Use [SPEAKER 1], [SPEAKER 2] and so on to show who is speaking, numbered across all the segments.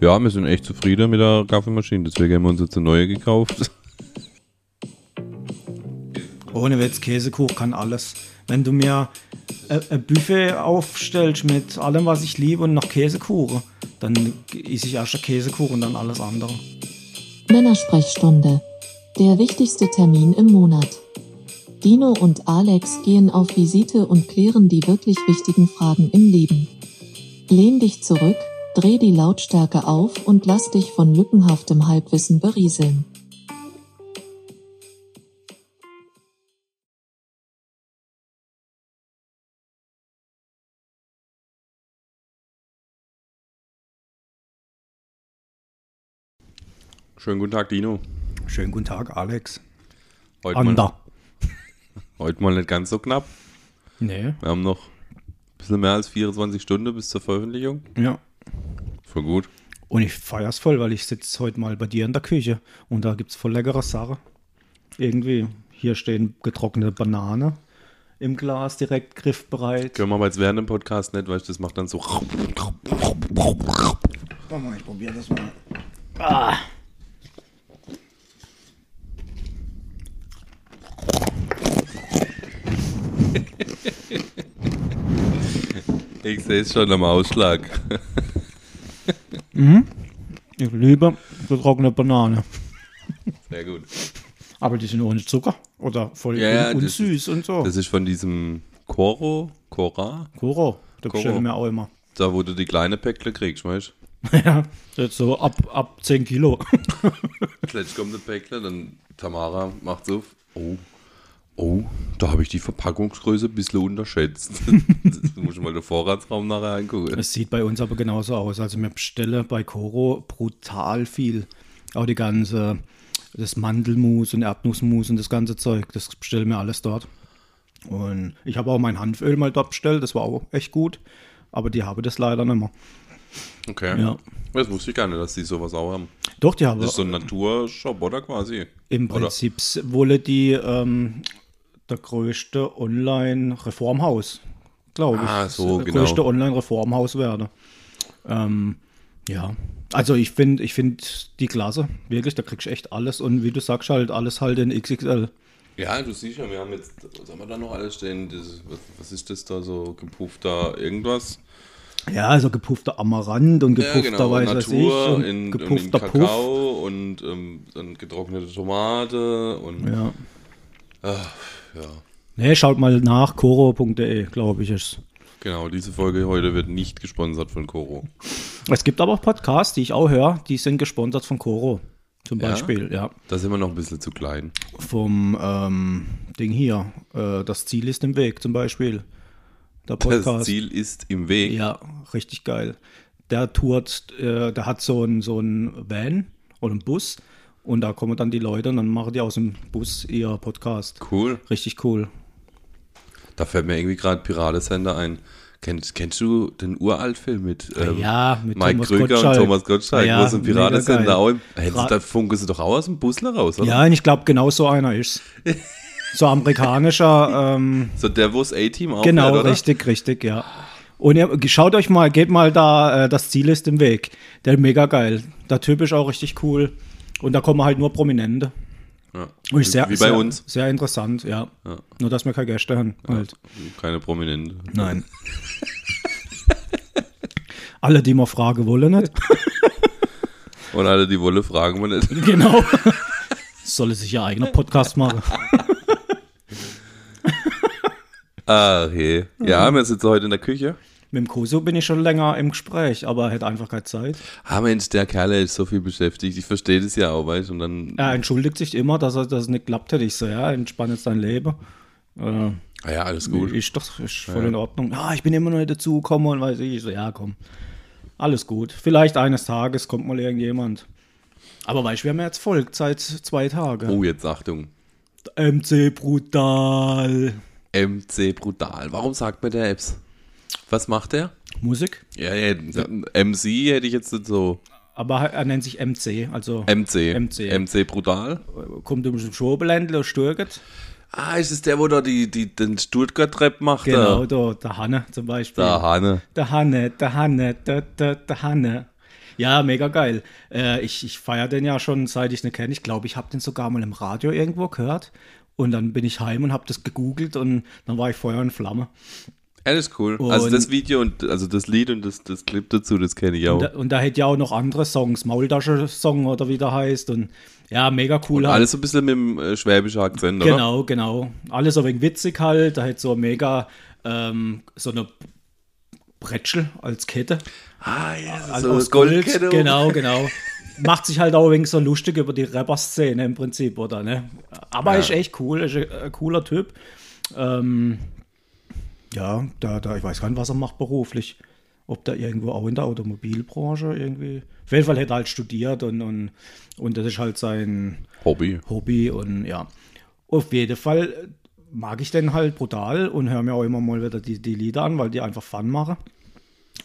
[SPEAKER 1] Ja, wir sind echt zufrieden mit der Kaffeemaschine, deswegen haben wir uns jetzt eine neue gekauft.
[SPEAKER 2] Ohne Witz, Käsekuchen kann alles. Wenn du mir ein Buffet aufstellst mit allem, was ich liebe und noch Käsekuchen, dann esse ich erst den Käsekuchen und dann alles andere.
[SPEAKER 3] Männersprechstunde. Der wichtigste Termin im Monat. Dino und Alex gehen auf Visite und klären die wirklich wichtigen Fragen im Leben. Lehn dich zurück, dreh die Lautstärke auf und lass dich von lückenhaftem Halbwissen berieseln.
[SPEAKER 1] Schönen guten Tag, Dino.
[SPEAKER 2] Schönen guten Tag, Alex.
[SPEAKER 1] Heute mal, heute mal nicht ganz so knapp.
[SPEAKER 2] Nee.
[SPEAKER 1] Wir haben noch ein bisschen mehr als 24 Stunden bis zur Veröffentlichung.
[SPEAKER 2] Ja.
[SPEAKER 1] Voll gut.
[SPEAKER 2] Und ich feier's voll, weil ich sitze heute mal bei dir in der Küche und da gibt's voll leckere Sachen. Irgendwie. Hier stehen getrocknete Banane im Glas direkt griffbereit.
[SPEAKER 1] Können wir aber jetzt während dem Podcast nicht, weil das macht dann so.
[SPEAKER 2] Warte mal, ich probiere das mal. Ah.
[SPEAKER 1] Ich sehe es schon am Ausschlag.
[SPEAKER 2] Ich liebe getrocknete Banane.
[SPEAKER 1] Sehr gut.
[SPEAKER 2] Aber die sind ohne Zucker oder voll
[SPEAKER 1] Ja, ja,
[SPEAKER 2] un
[SPEAKER 1] das
[SPEAKER 2] unsüß und so.
[SPEAKER 1] Das ist von diesem Coro, Cora,
[SPEAKER 2] Koro, da bestellen wir auch immer.
[SPEAKER 1] da wo du die kleine Päckle kriegst, weißt
[SPEAKER 2] ja, jetzt so ab, ab 10 Kilo.
[SPEAKER 1] du? Jetzt kommt das Päckle, dann Tamara macht so. Oh, oh, da habe ich die Verpackungsgröße ein bisschen unterschätzt. du musst mal den Vorratsraum nachher angucken.
[SPEAKER 2] Es sieht bei uns aber genauso aus. Also wir bestellen bei Koro brutal viel. Auch die ganze, das Mandelmus und Erdnussmus und das ganze Zeug, das bestellen wir alles dort. Und ich habe auch mein Hanföl mal dort bestellt, das war auch echt gut. Aber die haben das leider nicht mehr.
[SPEAKER 1] Okay.
[SPEAKER 2] Ja.
[SPEAKER 1] Das wusste ich gar nicht, dass die sowas auch haben.
[SPEAKER 2] Doch, die haben
[SPEAKER 1] Das ist so ein Naturshop, oder quasi?
[SPEAKER 2] im? Prinzip wolle die ähm, der größte Online-Reformhaus, glaube ich.
[SPEAKER 1] Ah, so,
[SPEAKER 2] das
[SPEAKER 1] genau.
[SPEAKER 2] größte Online-Reformhaus werde. Ähm, ja, also ich finde ich find die klasse, wirklich, da kriegst du echt alles und wie du sagst, halt alles halt in XXL.
[SPEAKER 1] Ja, du siehst ja, wir haben jetzt, was haben wir da noch alles stehen? Das, was, was ist das da so gepuffter irgendwas?
[SPEAKER 2] Ja, also gepuffter Amaranth und
[SPEAKER 1] Ja,
[SPEAKER 2] gepuffter
[SPEAKER 1] genau,
[SPEAKER 2] weiß was ich
[SPEAKER 1] Natur
[SPEAKER 2] und
[SPEAKER 1] in, in, in
[SPEAKER 2] gepuffter Puff.
[SPEAKER 1] Kakao und ähm, dann getrocknete Tomate und
[SPEAKER 2] Ja.
[SPEAKER 1] ach, ja.
[SPEAKER 2] Nee, schaut mal nach, koro.de, glaube ich ist.
[SPEAKER 1] Genau, diese Folge heute wird nicht gesponsert von Koro.
[SPEAKER 2] Es gibt aber auch Podcasts, die ich auch höre, die sind gesponsert von Koro. Zum
[SPEAKER 1] Ja?
[SPEAKER 2] Beispiel, ja.
[SPEAKER 1] Da sind wir noch ein bisschen zu klein.
[SPEAKER 2] vom ähm, Ding hier. Äh, das Ziel ist im Weg zum Beispiel. Der Podcast.
[SPEAKER 1] Das Ziel ist im Weg.
[SPEAKER 2] Ja, richtig geil. Der tourt, äh, der hat so einen so einen Van oder einen Bus und da kommen dann die Leute und dann machen die aus dem Bus ihr Podcast.
[SPEAKER 1] Cool.
[SPEAKER 2] Richtig cool.
[SPEAKER 1] Da fällt mir irgendwie gerade Piratensender ein. Kennst, kennst du den Uraltfilm mit, ähm,
[SPEAKER 2] ja, mit
[SPEAKER 1] Mike
[SPEAKER 2] Thomas
[SPEAKER 1] Krüger
[SPEAKER 2] Gottschalk.
[SPEAKER 1] und Thomas Gottschalk,
[SPEAKER 2] Ja,
[SPEAKER 1] wo so ein auch im,
[SPEAKER 2] Gra-
[SPEAKER 1] da funken sie doch auch aus dem Busler raus, oder?
[SPEAKER 2] Ja, und ich glaube, genau so einer ist So amerikanischer, ähm,
[SPEAKER 1] So der, wo das A-Team auch
[SPEAKER 2] genau,
[SPEAKER 1] oder?
[SPEAKER 2] richtig, richtig, ja. Und ihr, schaut euch mal, geht mal da, äh, das Ziel ist im Weg. Der ist mega geil. Der Typ ist auch richtig cool. Und da kommen halt nur Prominente.
[SPEAKER 1] Ja.
[SPEAKER 2] Und sehr,
[SPEAKER 1] Wie bei
[SPEAKER 2] sehr,
[SPEAKER 1] uns.
[SPEAKER 2] Sehr interessant, ja.
[SPEAKER 1] Ja.
[SPEAKER 2] Nur, dass wir keine Gäste haben. Halt.
[SPEAKER 1] Keine Prominente.
[SPEAKER 2] Nein. Alle, die mal fragen wollen, nicht.
[SPEAKER 1] Und alle, die wollen, fragen wir nicht.
[SPEAKER 2] genau. Soll sich ja eigener Podcast machen.
[SPEAKER 1] Ah, okay. Ja, wir sitzen heute in der Küche.
[SPEAKER 2] Mit dem Koso bin ich schon länger im Gespräch, aber er hätte einfach keine Zeit.
[SPEAKER 1] Ah, Mensch, der Kerl ist so viel beschäftigt. Ich verstehe das ja auch, weißt du. Und dann,
[SPEAKER 2] Er entschuldigt sich immer, dass er das nicht klappt hätte. Ich so, ja, entspann jetzt dein Leben. Äh,
[SPEAKER 1] ah ja, alles gut.
[SPEAKER 2] Ist doch ist voll in Ordnung. Ja, ich bin immer noch nicht dazugekommen und weiß ich. Ich so, ja, komm. Alles gut. Vielleicht eines Tages kommt mal irgendjemand. Aber weißt du, wir haben ja jetzt folgt seit zwei Tagen.
[SPEAKER 1] Oh, jetzt Achtung.
[SPEAKER 2] MC brutal.
[SPEAKER 1] MC Brutal. Warum sagt mir der Apps? Was macht der?
[SPEAKER 2] Musik.
[SPEAKER 1] Ja, ja, MC hätte ich jetzt nicht so.
[SPEAKER 2] Aber er nennt sich MC, also
[SPEAKER 1] MC.
[SPEAKER 2] MC.
[SPEAKER 1] MC Brutal.
[SPEAKER 2] kommt um den Schobeländle und stürget.
[SPEAKER 1] Ah, ist es der, wo da die, die, den Stuttgart-Rap macht?
[SPEAKER 2] Genau,
[SPEAKER 1] Da?
[SPEAKER 2] der Hanne zum Beispiel.
[SPEAKER 1] Der Hane.
[SPEAKER 2] Der Hanne, der Hanne, der, der, der Hanne. Ja, mega geil. Äh, ich ich feiere den ja schon, seit ich ihn kenne. Ich glaube, ich habe den sogar mal im Radio irgendwo gehört. Und dann bin ich heim und habe das gegoogelt und dann war ich Feuer und Flamme.
[SPEAKER 1] Ist cool. also
[SPEAKER 2] Und-
[SPEAKER 1] das Video und also das Lied und das, das Clip dazu, das kenne ich auch.
[SPEAKER 2] Und da, und da hätte ja auch noch andere Songs, Maultasche-Song oder wie der heißt. Und ja, mega cool. halt.
[SPEAKER 1] Alles so ein bisschen mit dem äh, schwäbischen Akzent, oder?
[SPEAKER 2] Genau, genau. Alles so wegen witzig halt. Da hätte so mega ähm, so eine Bretschel als Kette.
[SPEAKER 1] Ah, ja,
[SPEAKER 2] Also
[SPEAKER 1] so
[SPEAKER 2] aus Gold.
[SPEAKER 1] Goldkette.
[SPEAKER 2] Genau, genau. Macht sich halt auch wegen so lustig über die Rapper-Szene im Prinzip, oder? Ne? Aber
[SPEAKER 1] Ja.
[SPEAKER 2] ist echt cool, ist ein, ein cooler Typ. Ähm, ja, da, da, ich weiß gar nicht, was er macht beruflich. Ob der irgendwo auch in der Automobilbranche irgendwie. Auf jeden Fall hätte er halt studiert und, und, und das ist halt sein
[SPEAKER 1] Hobby.
[SPEAKER 2] Hobby und ja. Auf jeden Fall mag ich den halt brutal und höre mir auch immer mal wieder die, die Lieder an, weil die einfach Fun machen.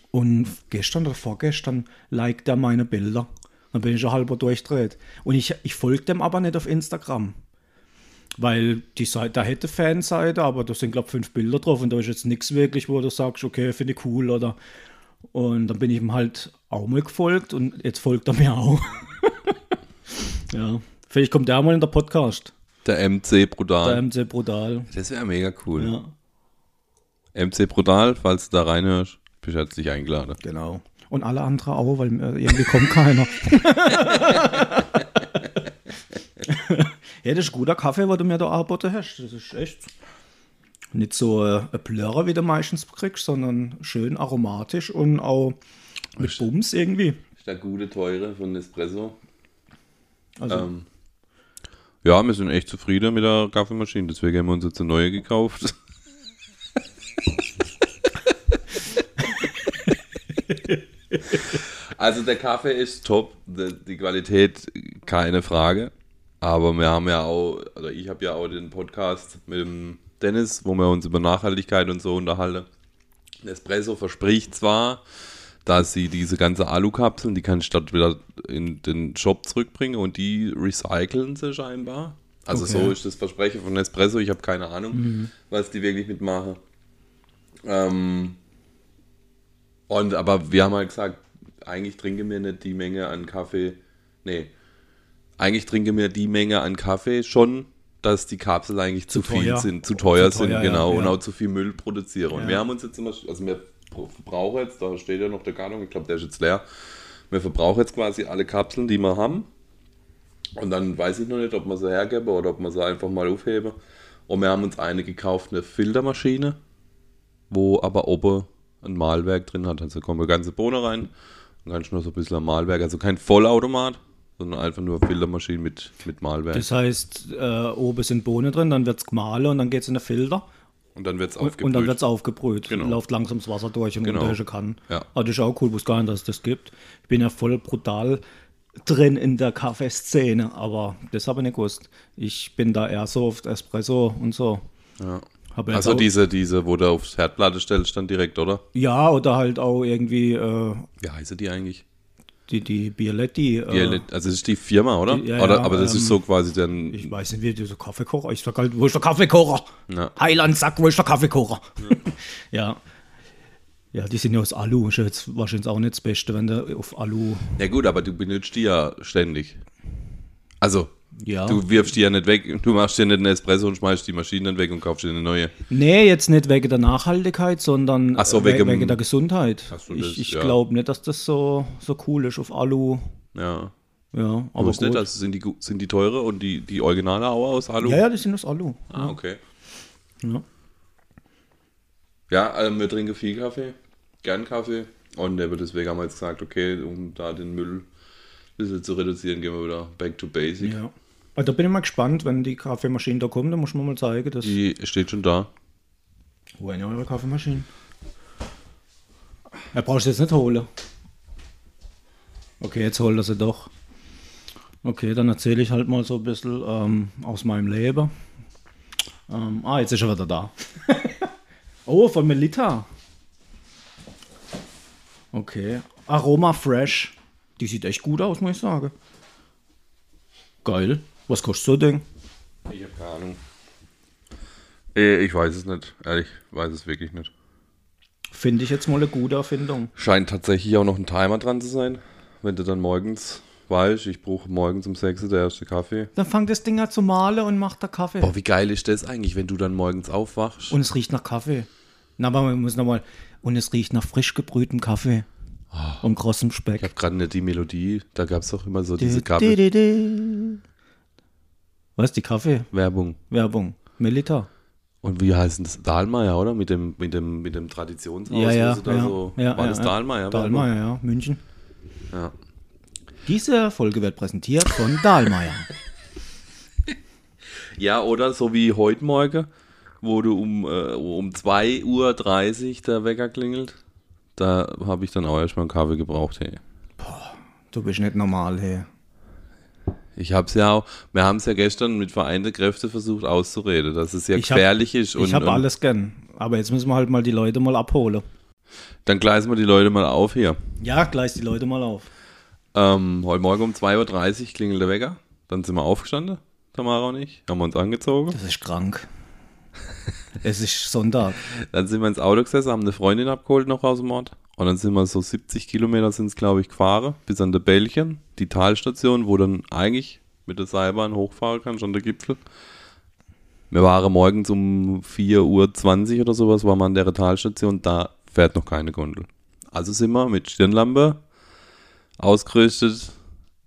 [SPEAKER 2] Und gestern oder vorgestern liked er meine Bilder. Dann bin ich schon halber durchdreht. Und ich, ich folge dem aber nicht auf Instagram. Weil die Seite, da hätte Fanseite, aber da sind, glaube ich, fünf Bilder drauf und da ist jetzt nichts wirklich, wo du sagst, okay, finde ich cool oder. Und dann bin ich ihm halt auch mal gefolgt und jetzt folgt er mir auch. ja. Vielleicht kommt der mal in der Podcast.
[SPEAKER 1] Der MC Brutal.
[SPEAKER 2] Der MC Brutal.
[SPEAKER 1] das wäre mega cool.
[SPEAKER 2] Ja,
[SPEAKER 1] MC Brutal, falls du da reinhörst, bist herzlich eingeladen.
[SPEAKER 2] genau. Und alle anderen auch, weil äh, irgendwie kommt keiner. ja, das ist guter Kaffee, was du mir da angeboten hast. Das ist echt nicht so äh, ein Plörrer, wie du meistens kriegst, sondern schön aromatisch und auch mit Bums irgendwie.
[SPEAKER 1] ist der gute Teure von Nespresso.
[SPEAKER 2] Also,
[SPEAKER 1] Ähm, ja, wir sind echt zufrieden mit der Kaffeemaschine, deswegen haben wir uns jetzt eine neue gekauft. also der Kaffee ist top, die Qualität keine Frage. Aber wir haben ja auch, oder ich habe ja auch den Podcast mit dem Dennis, wo wir uns über Nachhaltigkeit und so unterhalten. Nespresso verspricht zwar, dass sie diese ganze Alukapseln, die kann ich dort wieder in den Shop zurückbringen und die recyceln sie scheinbar. Also
[SPEAKER 2] Okay.
[SPEAKER 1] so ist das Versprechen von Nespresso. Ich habe keine Ahnung, was die wirklich mitmachen. Ähm, und aber wir haben halt gesagt, eigentlich trinken wir nicht die Menge an Kaffee. Nee, eigentlich trinken wir die Menge an Kaffee schon, dass die Kapseln eigentlich zu,
[SPEAKER 2] Zu
[SPEAKER 1] viel
[SPEAKER 2] teuer.
[SPEAKER 1] sind, zu teuer
[SPEAKER 2] Zu
[SPEAKER 1] sind,
[SPEAKER 2] teuer,
[SPEAKER 1] genau,
[SPEAKER 2] ja,
[SPEAKER 1] und
[SPEAKER 2] ja.
[SPEAKER 1] auch zu viel Müll produzieren. Und
[SPEAKER 2] Ja.
[SPEAKER 1] wir haben uns jetzt immer, also wir verbrauchen jetzt, da steht ja noch der Karton, ich glaube, der ist jetzt leer. Wir verbrauchen jetzt quasi alle Kapseln, die wir haben. Und dann weiß ich noch nicht, ob wir sie hergeben oder ob wir sie einfach mal aufheben. Und wir haben uns eine gekauft, eine Filtermaschine, wo aber oben ein Mahlwerk drin hat. Also kommen eine ganze Bohne rein, kannst du noch so ein bisschen Mahlwerk. Also kein Vollautomat, sondern einfach nur Filtermaschine mit, mit Mahlwerk.
[SPEAKER 2] das heißt, äh, oben sind Bohnen drin, dann wird es gemahlen und dann geht es in den Filter.
[SPEAKER 1] und dann wird es aufgebrüht.
[SPEAKER 2] und dann wird es aufgebrüht.
[SPEAKER 1] Genau.
[SPEAKER 2] Läuft langsam das Wasser durch und
[SPEAKER 1] Genau.
[SPEAKER 2] kann.
[SPEAKER 1] Ja.
[SPEAKER 2] Aber das ist auch cool, wusste gar nicht, dass es das gibt. Ich bin ja voll brutal drin in der Kaffeeszene, aber das habe ich nicht gewusst. Ich bin da eher so auf Espresso und so.
[SPEAKER 1] ja. Also diese, diese, wo du aufs Herdplatte stellst, dann direkt, oder?
[SPEAKER 2] Ja, oder halt auch irgendwie äh,
[SPEAKER 1] Wie heißen die eigentlich?
[SPEAKER 2] Die, die Bialetti. Äh,
[SPEAKER 1] Die, also das ist die Firma, oder?
[SPEAKER 2] Die- ja,
[SPEAKER 1] oder
[SPEAKER 2] ja,
[SPEAKER 1] aber das
[SPEAKER 2] ähm,
[SPEAKER 1] ist so quasi dann.
[SPEAKER 2] Ich weiß nicht, wie dieser Kaffeekocher. Ich sag halt, wo ist der Kaffeekocher?
[SPEAKER 1] Ja.
[SPEAKER 2] Heiland, sag, wo ist der Kaffeekocher? Ja. ja. die sind ja aus Alu. Ist jetzt wahrscheinlich auch nicht das Beste, wenn du auf Alu.
[SPEAKER 1] Ja gut, aber du benutzt die ja ständig. Also,
[SPEAKER 2] Ja.
[SPEAKER 1] du wirfst die ja nicht weg. Du machst dir nicht einen Espresso und schmeißt die Maschine dann weg und kaufst dir eine neue.
[SPEAKER 2] Nee, jetzt nicht wegen der Nachhaltigkeit, sondern
[SPEAKER 1] so,
[SPEAKER 2] we-
[SPEAKER 1] wegen-
[SPEAKER 2] wegen der Gesundheit.
[SPEAKER 1] So, das-
[SPEAKER 2] ich ich
[SPEAKER 1] ja.
[SPEAKER 2] glaube nicht, dass das so, so cool ist auf Alu.
[SPEAKER 1] Ja.
[SPEAKER 2] Ja,
[SPEAKER 1] Aber
[SPEAKER 2] aber
[SPEAKER 1] nicht,
[SPEAKER 2] gut.
[SPEAKER 1] also sind die, sind die teure und die, die Originale auch aus Alu?
[SPEAKER 2] ja, ja, die sind aus Alu.
[SPEAKER 1] Ah, okay.
[SPEAKER 2] Ja.
[SPEAKER 1] Ja, ähm, wir trinken viel Kaffee, gern Kaffee. Und deswegen haben wir jetzt gesagt, okay, um da den Müll ein bisschen zu reduzieren, gehen wir wieder back to basic.
[SPEAKER 2] ja. Da bin ich mal gespannt, wenn die Kaffeemaschine da kommt, dann muss man mal zeigen, dass.
[SPEAKER 1] Die steht schon da.
[SPEAKER 2] Wo ist denn eure Kaffeemaschine? Er brauchst du jetzt nicht holen. Okay, jetzt holt er sie doch. Okay, dann erzähle ich halt mal so ein bisschen ähm, aus meinem Leben. Ähm, ah, jetzt ist er wieder da. oh, von Melita. Okay. Aroma Fresh. Die sieht echt gut aus, muss ich sagen. Geil. Was kostet so ein Ding?
[SPEAKER 1] Ich habe keine Ahnung. Äh, Ich weiß es nicht, ehrlich, weiß es wirklich nicht.
[SPEAKER 2] Finde ich jetzt mal eine gute Erfindung.
[SPEAKER 1] Scheint tatsächlich auch noch ein Timer dran zu sein, wenn du dann morgens weißt, ich brauche morgens um 6 Uhr der erste Kaffee.
[SPEAKER 2] Dann fangt das Ding an zu malen und macht da Kaffee.
[SPEAKER 1] Boah, wie geil ist das eigentlich, wenn du dann morgens aufwachst?
[SPEAKER 2] Und es riecht nach Kaffee. Na, aber man muss nochmal. Und es riecht nach frisch gebrühtem Kaffee. Und krossem
[SPEAKER 1] ich
[SPEAKER 2] Speck.
[SPEAKER 1] habe gerade nicht die Melodie, da gab es doch immer so diese
[SPEAKER 2] du. Was, die Kaffeewerbung? Melita.
[SPEAKER 1] Und wie heißt das? Dahlmeier, oder? Mit dem, mit dem, mit dem Traditionshaus.
[SPEAKER 2] Ja, ja, ja,
[SPEAKER 1] so,
[SPEAKER 2] ja,
[SPEAKER 1] war
[SPEAKER 2] ja,
[SPEAKER 1] das. Dahlmeier?
[SPEAKER 2] Dahlmeier, ja, München.
[SPEAKER 1] Ja.
[SPEAKER 2] Diese Folge wird präsentiert von Dahlmeier.
[SPEAKER 1] Ja, oder so wie heute Morgen, wo du um, äh, um 2.30 Uhr der Wecker klingelt. Da habe ich dann auch erstmal einen Kaffee gebraucht. Hey.
[SPEAKER 2] Du bist nicht normal, hey.
[SPEAKER 1] Ich habe es ja auch, wir haben es ja gestern mit vereinten Kräften versucht auszureden, dass es ja
[SPEAKER 2] Ich hab-
[SPEAKER 1] gefährlich ist. Und,
[SPEAKER 2] Ich habe alles gern. Aber jetzt müssen wir halt mal die Leute mal abholen.
[SPEAKER 1] Dann gleisen wir die Leute mal auf hier.
[SPEAKER 2] Ja, gleich die Leute mal auf.
[SPEAKER 1] Ähm, heute Morgen um 2.30 Uhr klingelt der Wecker. Dann sind wir aufgestanden, Tamara und ich, haben wir uns angezogen.
[SPEAKER 2] Das ist krank. es ist Sonntag.
[SPEAKER 1] Dann sind wir ins Auto gesessen, haben eine Freundin abgeholt noch aus dem Ort. Und dann sind wir so 70 Kilometer sind es, glaube ich, gefahren, bis an der Bällchen, die Talstation, wo dann eigentlich mit der Seilbahn hochfahren kann, schon der Gipfel. Wir waren morgens um 4.20 Uhr oder sowas, waren wir an der Talstation, da fährt noch keine Gondel. Also sind wir mit Stirnlampe ausgerüstet,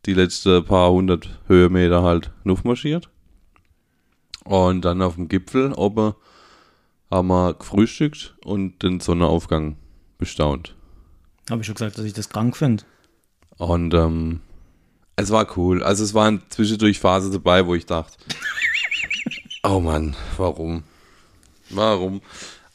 [SPEAKER 1] die letzten paar hundert Höhenmeter halt marschiert. Und dann auf dem Gipfel oben haben wir gefrühstückt und den Sonnenaufgang bestaunt.
[SPEAKER 2] Habe ich schon gesagt, dass ich das krank finde.
[SPEAKER 1] Und ähm, es war cool. Also es waren zwischendurch Phasen dabei, wo ich dachte, oh Mann, warum? Warum?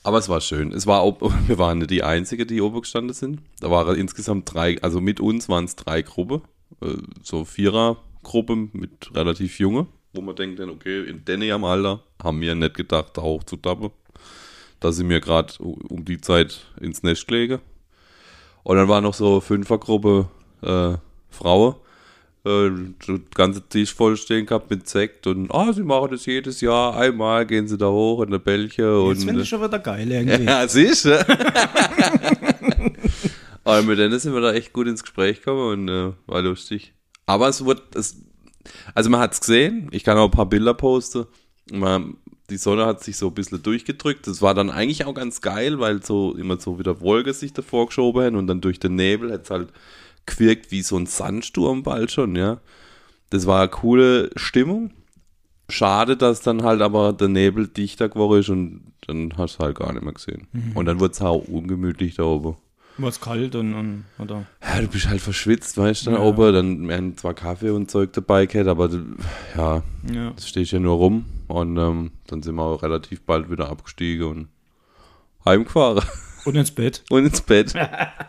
[SPEAKER 1] Aber es war schön. Es war wir waren nicht die Einzige, die oben gestanden sind. Da waren insgesamt drei, also mit uns waren es drei Gruppen. Äh, So Vierer-Gruppe mit relativ junge, wo man denkt, dann, okay, in dem Alter haben wir nicht gedacht, da hochzutappen. Da sind wir gerade um die Zeit ins Nest gelegen. Und dann war noch so Fünfergruppe äh, Frauen. Äh, der ganze Tisch voll stehen gehabt mit Sekt und ah, sie machen das jedes Jahr. Einmal gehen sie da hoch in der Bällche und.
[SPEAKER 2] Jetzt finde ich schon wieder geil irgendwie.
[SPEAKER 1] Ja, siehst du? Aber mit denen sind wir da echt gut ins Gespräch gekommen und äh, war lustig. Aber es wurde, es, also man hat es gesehen, ich kann auch ein paar Bilder posten. Man, die Sonne hat sich so ein bisschen durchgedrückt. Das war dann eigentlich auch ganz geil, weil so immer so wieder Wolke sich davor geschoben haben und dann durch den Nebel hat es halt gewirkt wie so ein Sandsturm bald schon, ja. Das war eine coole Stimmung. Schade, dass dann halt aber der Nebel dichter geworden ist und dann hast du halt gar nicht mehr gesehen. Und dann wurde es auch ungemütlich da oben.
[SPEAKER 2] War es kalt und, und oder?
[SPEAKER 1] Ja, du bist halt verschwitzt, weißt du, da
[SPEAKER 2] Ja.
[SPEAKER 1] oben. Dann werden zwar Kaffee und Zeug dabei gehabt, aber ja,
[SPEAKER 2] Ja.
[SPEAKER 1] das steht ja nur rum. Und ähm, dann sind wir auch relativ bald wieder abgestiegen und heimgefahren
[SPEAKER 2] Und ins Bett.
[SPEAKER 1] und ins Bett.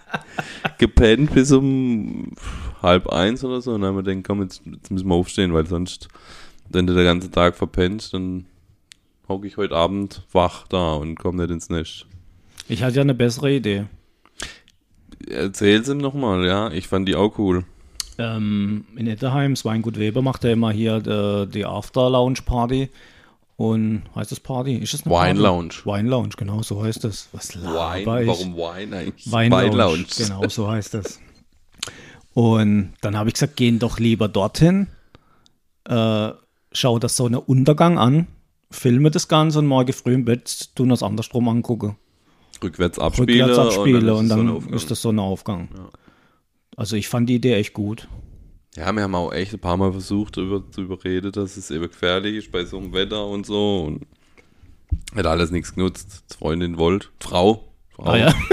[SPEAKER 1] Gepennt bis um halb eins oder so. Und dann haben wir gedacht, komm, jetzt, jetzt müssen wir aufstehen, weil sonst, wenn du den ganzen Tag verpennt, dann hocke ich heute Abend wach da und komme nicht ins Nest.
[SPEAKER 2] Ich hatte ja eine bessere Idee.
[SPEAKER 1] Erzähl's ihm nochmal, ja. Ich fand die auch cool.
[SPEAKER 2] Ähm, in Etterheim, Weingut Weber macht ja immer hier äh, die After-Lounge-Party. Und heißt das Party? Ist das eine
[SPEAKER 1] Wine
[SPEAKER 2] Party?
[SPEAKER 1] Lounge.
[SPEAKER 2] Wine Lounge, genau so heißt das. Was
[SPEAKER 1] Wine,
[SPEAKER 2] ich?
[SPEAKER 1] warum Wine eigentlich?
[SPEAKER 2] Wein Lounge.
[SPEAKER 1] Lounge.
[SPEAKER 2] Genau, so heißt das. Und dann habe ich gesagt, gehen doch lieber dorthin, äh, schau das Sonnenuntergang an, filme das Ganze und morgen früh im Bett tun das andersrum angucken.
[SPEAKER 1] Rückwärts abspielen.
[SPEAKER 2] Rückwärts abspielen und
[SPEAKER 1] ist
[SPEAKER 2] dann,
[SPEAKER 1] Sonnenaufgang.
[SPEAKER 2] ist das Sonnenaufgang. Also ich fand die Idee echt gut.
[SPEAKER 1] Ja, wir haben auch echt ein paar Mal versucht, über, zu überreden, dass es eben gefährlich ist bei so einem Wetter und so. Und hat alles nichts genutzt. Freundin wollte. Frau. Frau.
[SPEAKER 2] Ah ja.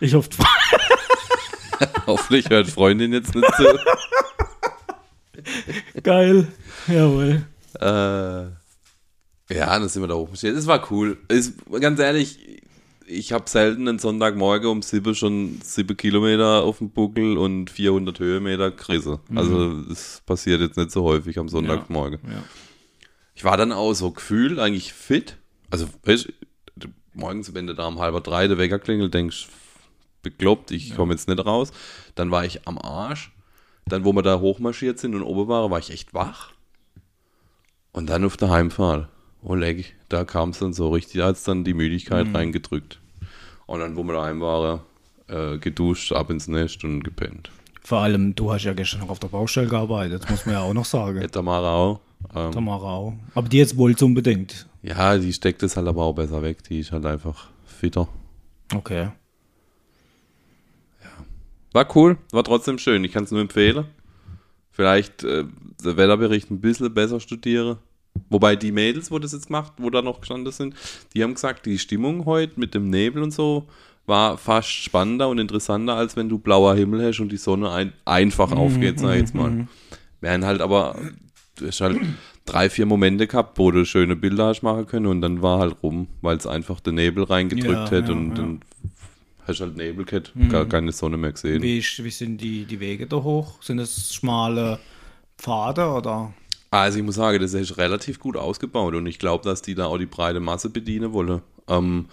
[SPEAKER 2] ich hoffe,
[SPEAKER 1] Hoffentlich hört Freundin jetzt nicht zu.
[SPEAKER 2] geil. Jawohl.
[SPEAKER 1] äh, ja, dann sind wir da hochmarschiert. Es war cool. Es, ganz ehrlich, ich habe selten einen Sonntagmorgen um 7 schon 7 Kilometer auf dem Buckel und 400 Höhenmeter Krise. Also das passiert jetzt nicht so häufig am Sonntagmorgen.
[SPEAKER 2] Ja.
[SPEAKER 1] Ich war dann auch so gefühlt eigentlich fit. Also, weißt, morgens, wenn du da um halber drei der Wecker klingelt, denkst bekloppt, ich komme jetzt nicht raus. Dann war ich am Arsch. Dann, wo wir da hochmarschiert sind und oben waren, war ich echt wach. Und dann auf der Heimfahrt, oh leck, da kam es dann so richtig, als dann die Müdigkeit reingedrückt. Und dann, wo wir daheim waren, äh, geduscht, ab ins Nest und gepennt.
[SPEAKER 2] Vor allem, du hast ja gestern noch auf der Baustelle gearbeitet, das muss man ja auch noch sagen.
[SPEAKER 1] Ja, Tamara auch. Ähm,
[SPEAKER 2] Tamara auch. Aber die jetzt wohl unbedingt.
[SPEAKER 1] ja, die steckt es halt aber auch besser weg. Die ist halt einfach fitter.
[SPEAKER 2] Okay.
[SPEAKER 1] War cool, war trotzdem schön. Ich kann es nur empfehlen. Vielleicht äh, der Wetterbericht ein bisschen besser studiere. Wobei die Mädels, wo das jetzt gemacht, wo da noch gestanden sind, die haben gesagt, die Stimmung heute mit dem Nebel und so war fast spannender und interessanter, als wenn du blauer Himmel hast und die Sonne ein, einfach aufgeht, sag ich jetzt mal. Wären halt aber, du hast halt drei, vier Momente gehabt, wo du schöne Bilder hast machen können und dann war halt rum, weil es einfach den Nebel reingedrückt
[SPEAKER 2] Ja,
[SPEAKER 1] hat
[SPEAKER 2] ja,
[SPEAKER 1] und
[SPEAKER 2] ja.
[SPEAKER 1] dann hast du halt Nebel gehabt, gar keine Sonne mehr gesehen.
[SPEAKER 2] Wie, wie sind die, die Wege da hoch? Sind das schmale Pfade oder?
[SPEAKER 1] Also ich muss sagen, das ist relativ gut ausgebaut und ich glaube, dass die da auch die breite Masse bedienen wollen. Ähm,